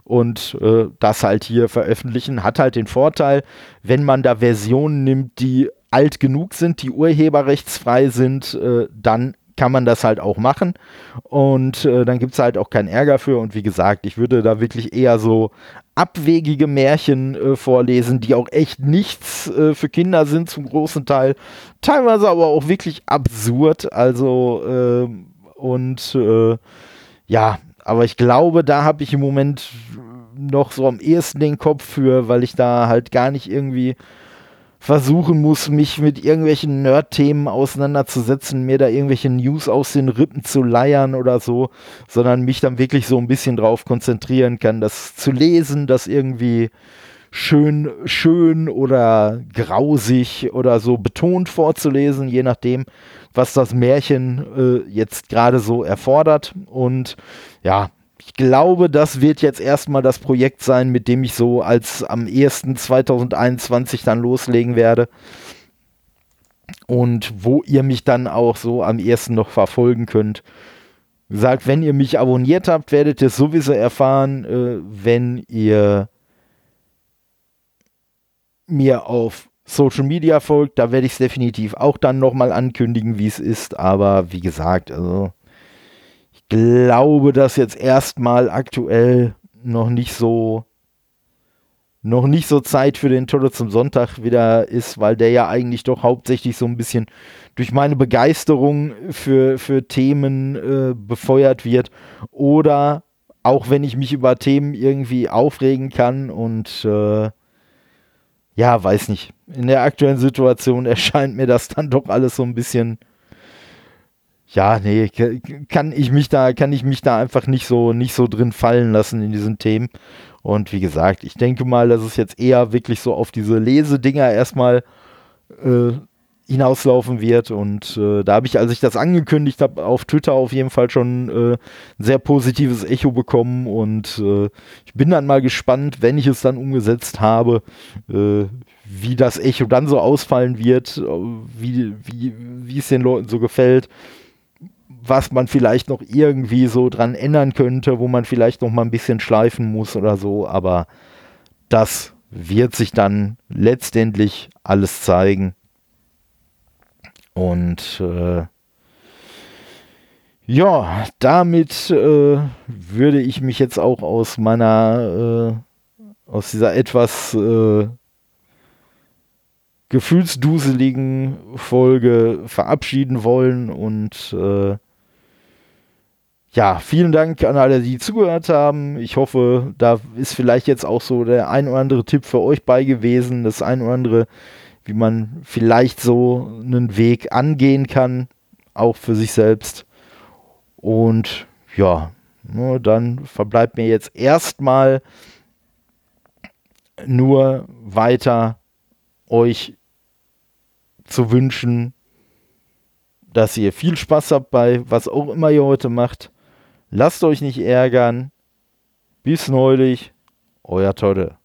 Speaker 1: und äh, das halt hier veröffentlichen. Hat halt den Vorteil, wenn man da Versionen nimmt, die alt genug sind, die urheberrechtsfrei sind, äh, dann kann man das halt auch machen. Und äh, dann gibt es halt auch keinen Ärger für. Und wie gesagt, ich würde da wirklich eher so abwegige Märchen äh, vorlesen, die auch echt nichts äh, für Kinder sind zum großen Teil. Teilweise aber auch wirklich absurd. Also, ähm, und äh, ja, aber ich glaube, da habe ich im Moment noch so am ehesten den Kopf für, weil ich da halt gar nicht irgendwie versuchen muss, mich mit irgendwelchen Nerd-Themen auseinanderzusetzen, mir da irgendwelche News aus den Rippen zu leiern oder so, sondern mich dann wirklich so ein bisschen drauf konzentrieren kann, das zu lesen, das irgendwie schön, schön oder grausig oder so betont vorzulesen, je nachdem, was das Märchen äh, jetzt gerade so erfordert. Und ja, ich glaube, das wird jetzt erstmal das Projekt sein, mit dem ich so als am 1. 2021 dann loslegen werde. Und wo ihr mich dann auch so am 1. noch verfolgen könnt. Wie gesagt, wenn ihr mich abonniert habt, werdet ihr sowieso erfahren, äh, wenn ihr mir auf Social Media folgt. Da werde ich es definitiv auch dann nochmal ankündigen, wie es ist. Aber wie gesagt, also glaube, dass jetzt erstmal aktuell noch nicht so noch nicht so Zeit für den Tolle zum Sonntag wieder ist, weil der ja eigentlich doch hauptsächlich so ein bisschen durch meine Begeisterung für, für Themen äh, befeuert wird. Oder auch wenn ich mich über Themen irgendwie aufregen kann und äh, ja, weiß nicht. In der aktuellen Situation *laughs* erscheint mir das dann doch alles so ein bisschen ja, nee, kann ich mich da, kann ich mich da einfach nicht so, nicht so drin fallen lassen in diesen Themen. Und wie gesagt, ich denke mal, dass es jetzt eher wirklich so auf diese Lesedinger erstmal äh, hinauslaufen wird. Und äh, da habe ich, als ich das angekündigt habe, auf Twitter auf jeden Fall schon äh, ein sehr positives Echo bekommen. Und äh, ich bin dann mal gespannt, wenn ich es dann umgesetzt habe, äh, wie das Echo dann so ausfallen wird, äh, wie, wie, wie es den Leuten so gefällt was man vielleicht noch irgendwie so dran ändern könnte, wo man vielleicht noch mal ein bisschen schleifen muss oder so, aber das wird sich dann letztendlich alles zeigen. Und äh, ja, damit äh, würde ich mich jetzt auch aus meiner, äh, aus dieser etwas äh, gefühlsduseligen Folge verabschieden wollen und äh, ja, vielen Dank an alle, die zugehört haben. Ich hoffe, da ist vielleicht jetzt auch so der ein oder andere Tipp für euch bei gewesen, das ein oder andere, wie man vielleicht so einen Weg angehen kann, auch für sich selbst. Und ja, nur dann verbleibt mir jetzt erstmal nur weiter euch zu wünschen, dass ihr viel Spaß habt bei was auch immer ihr heute macht Lasst euch nicht ärgern. Bis neulich, euer Todde.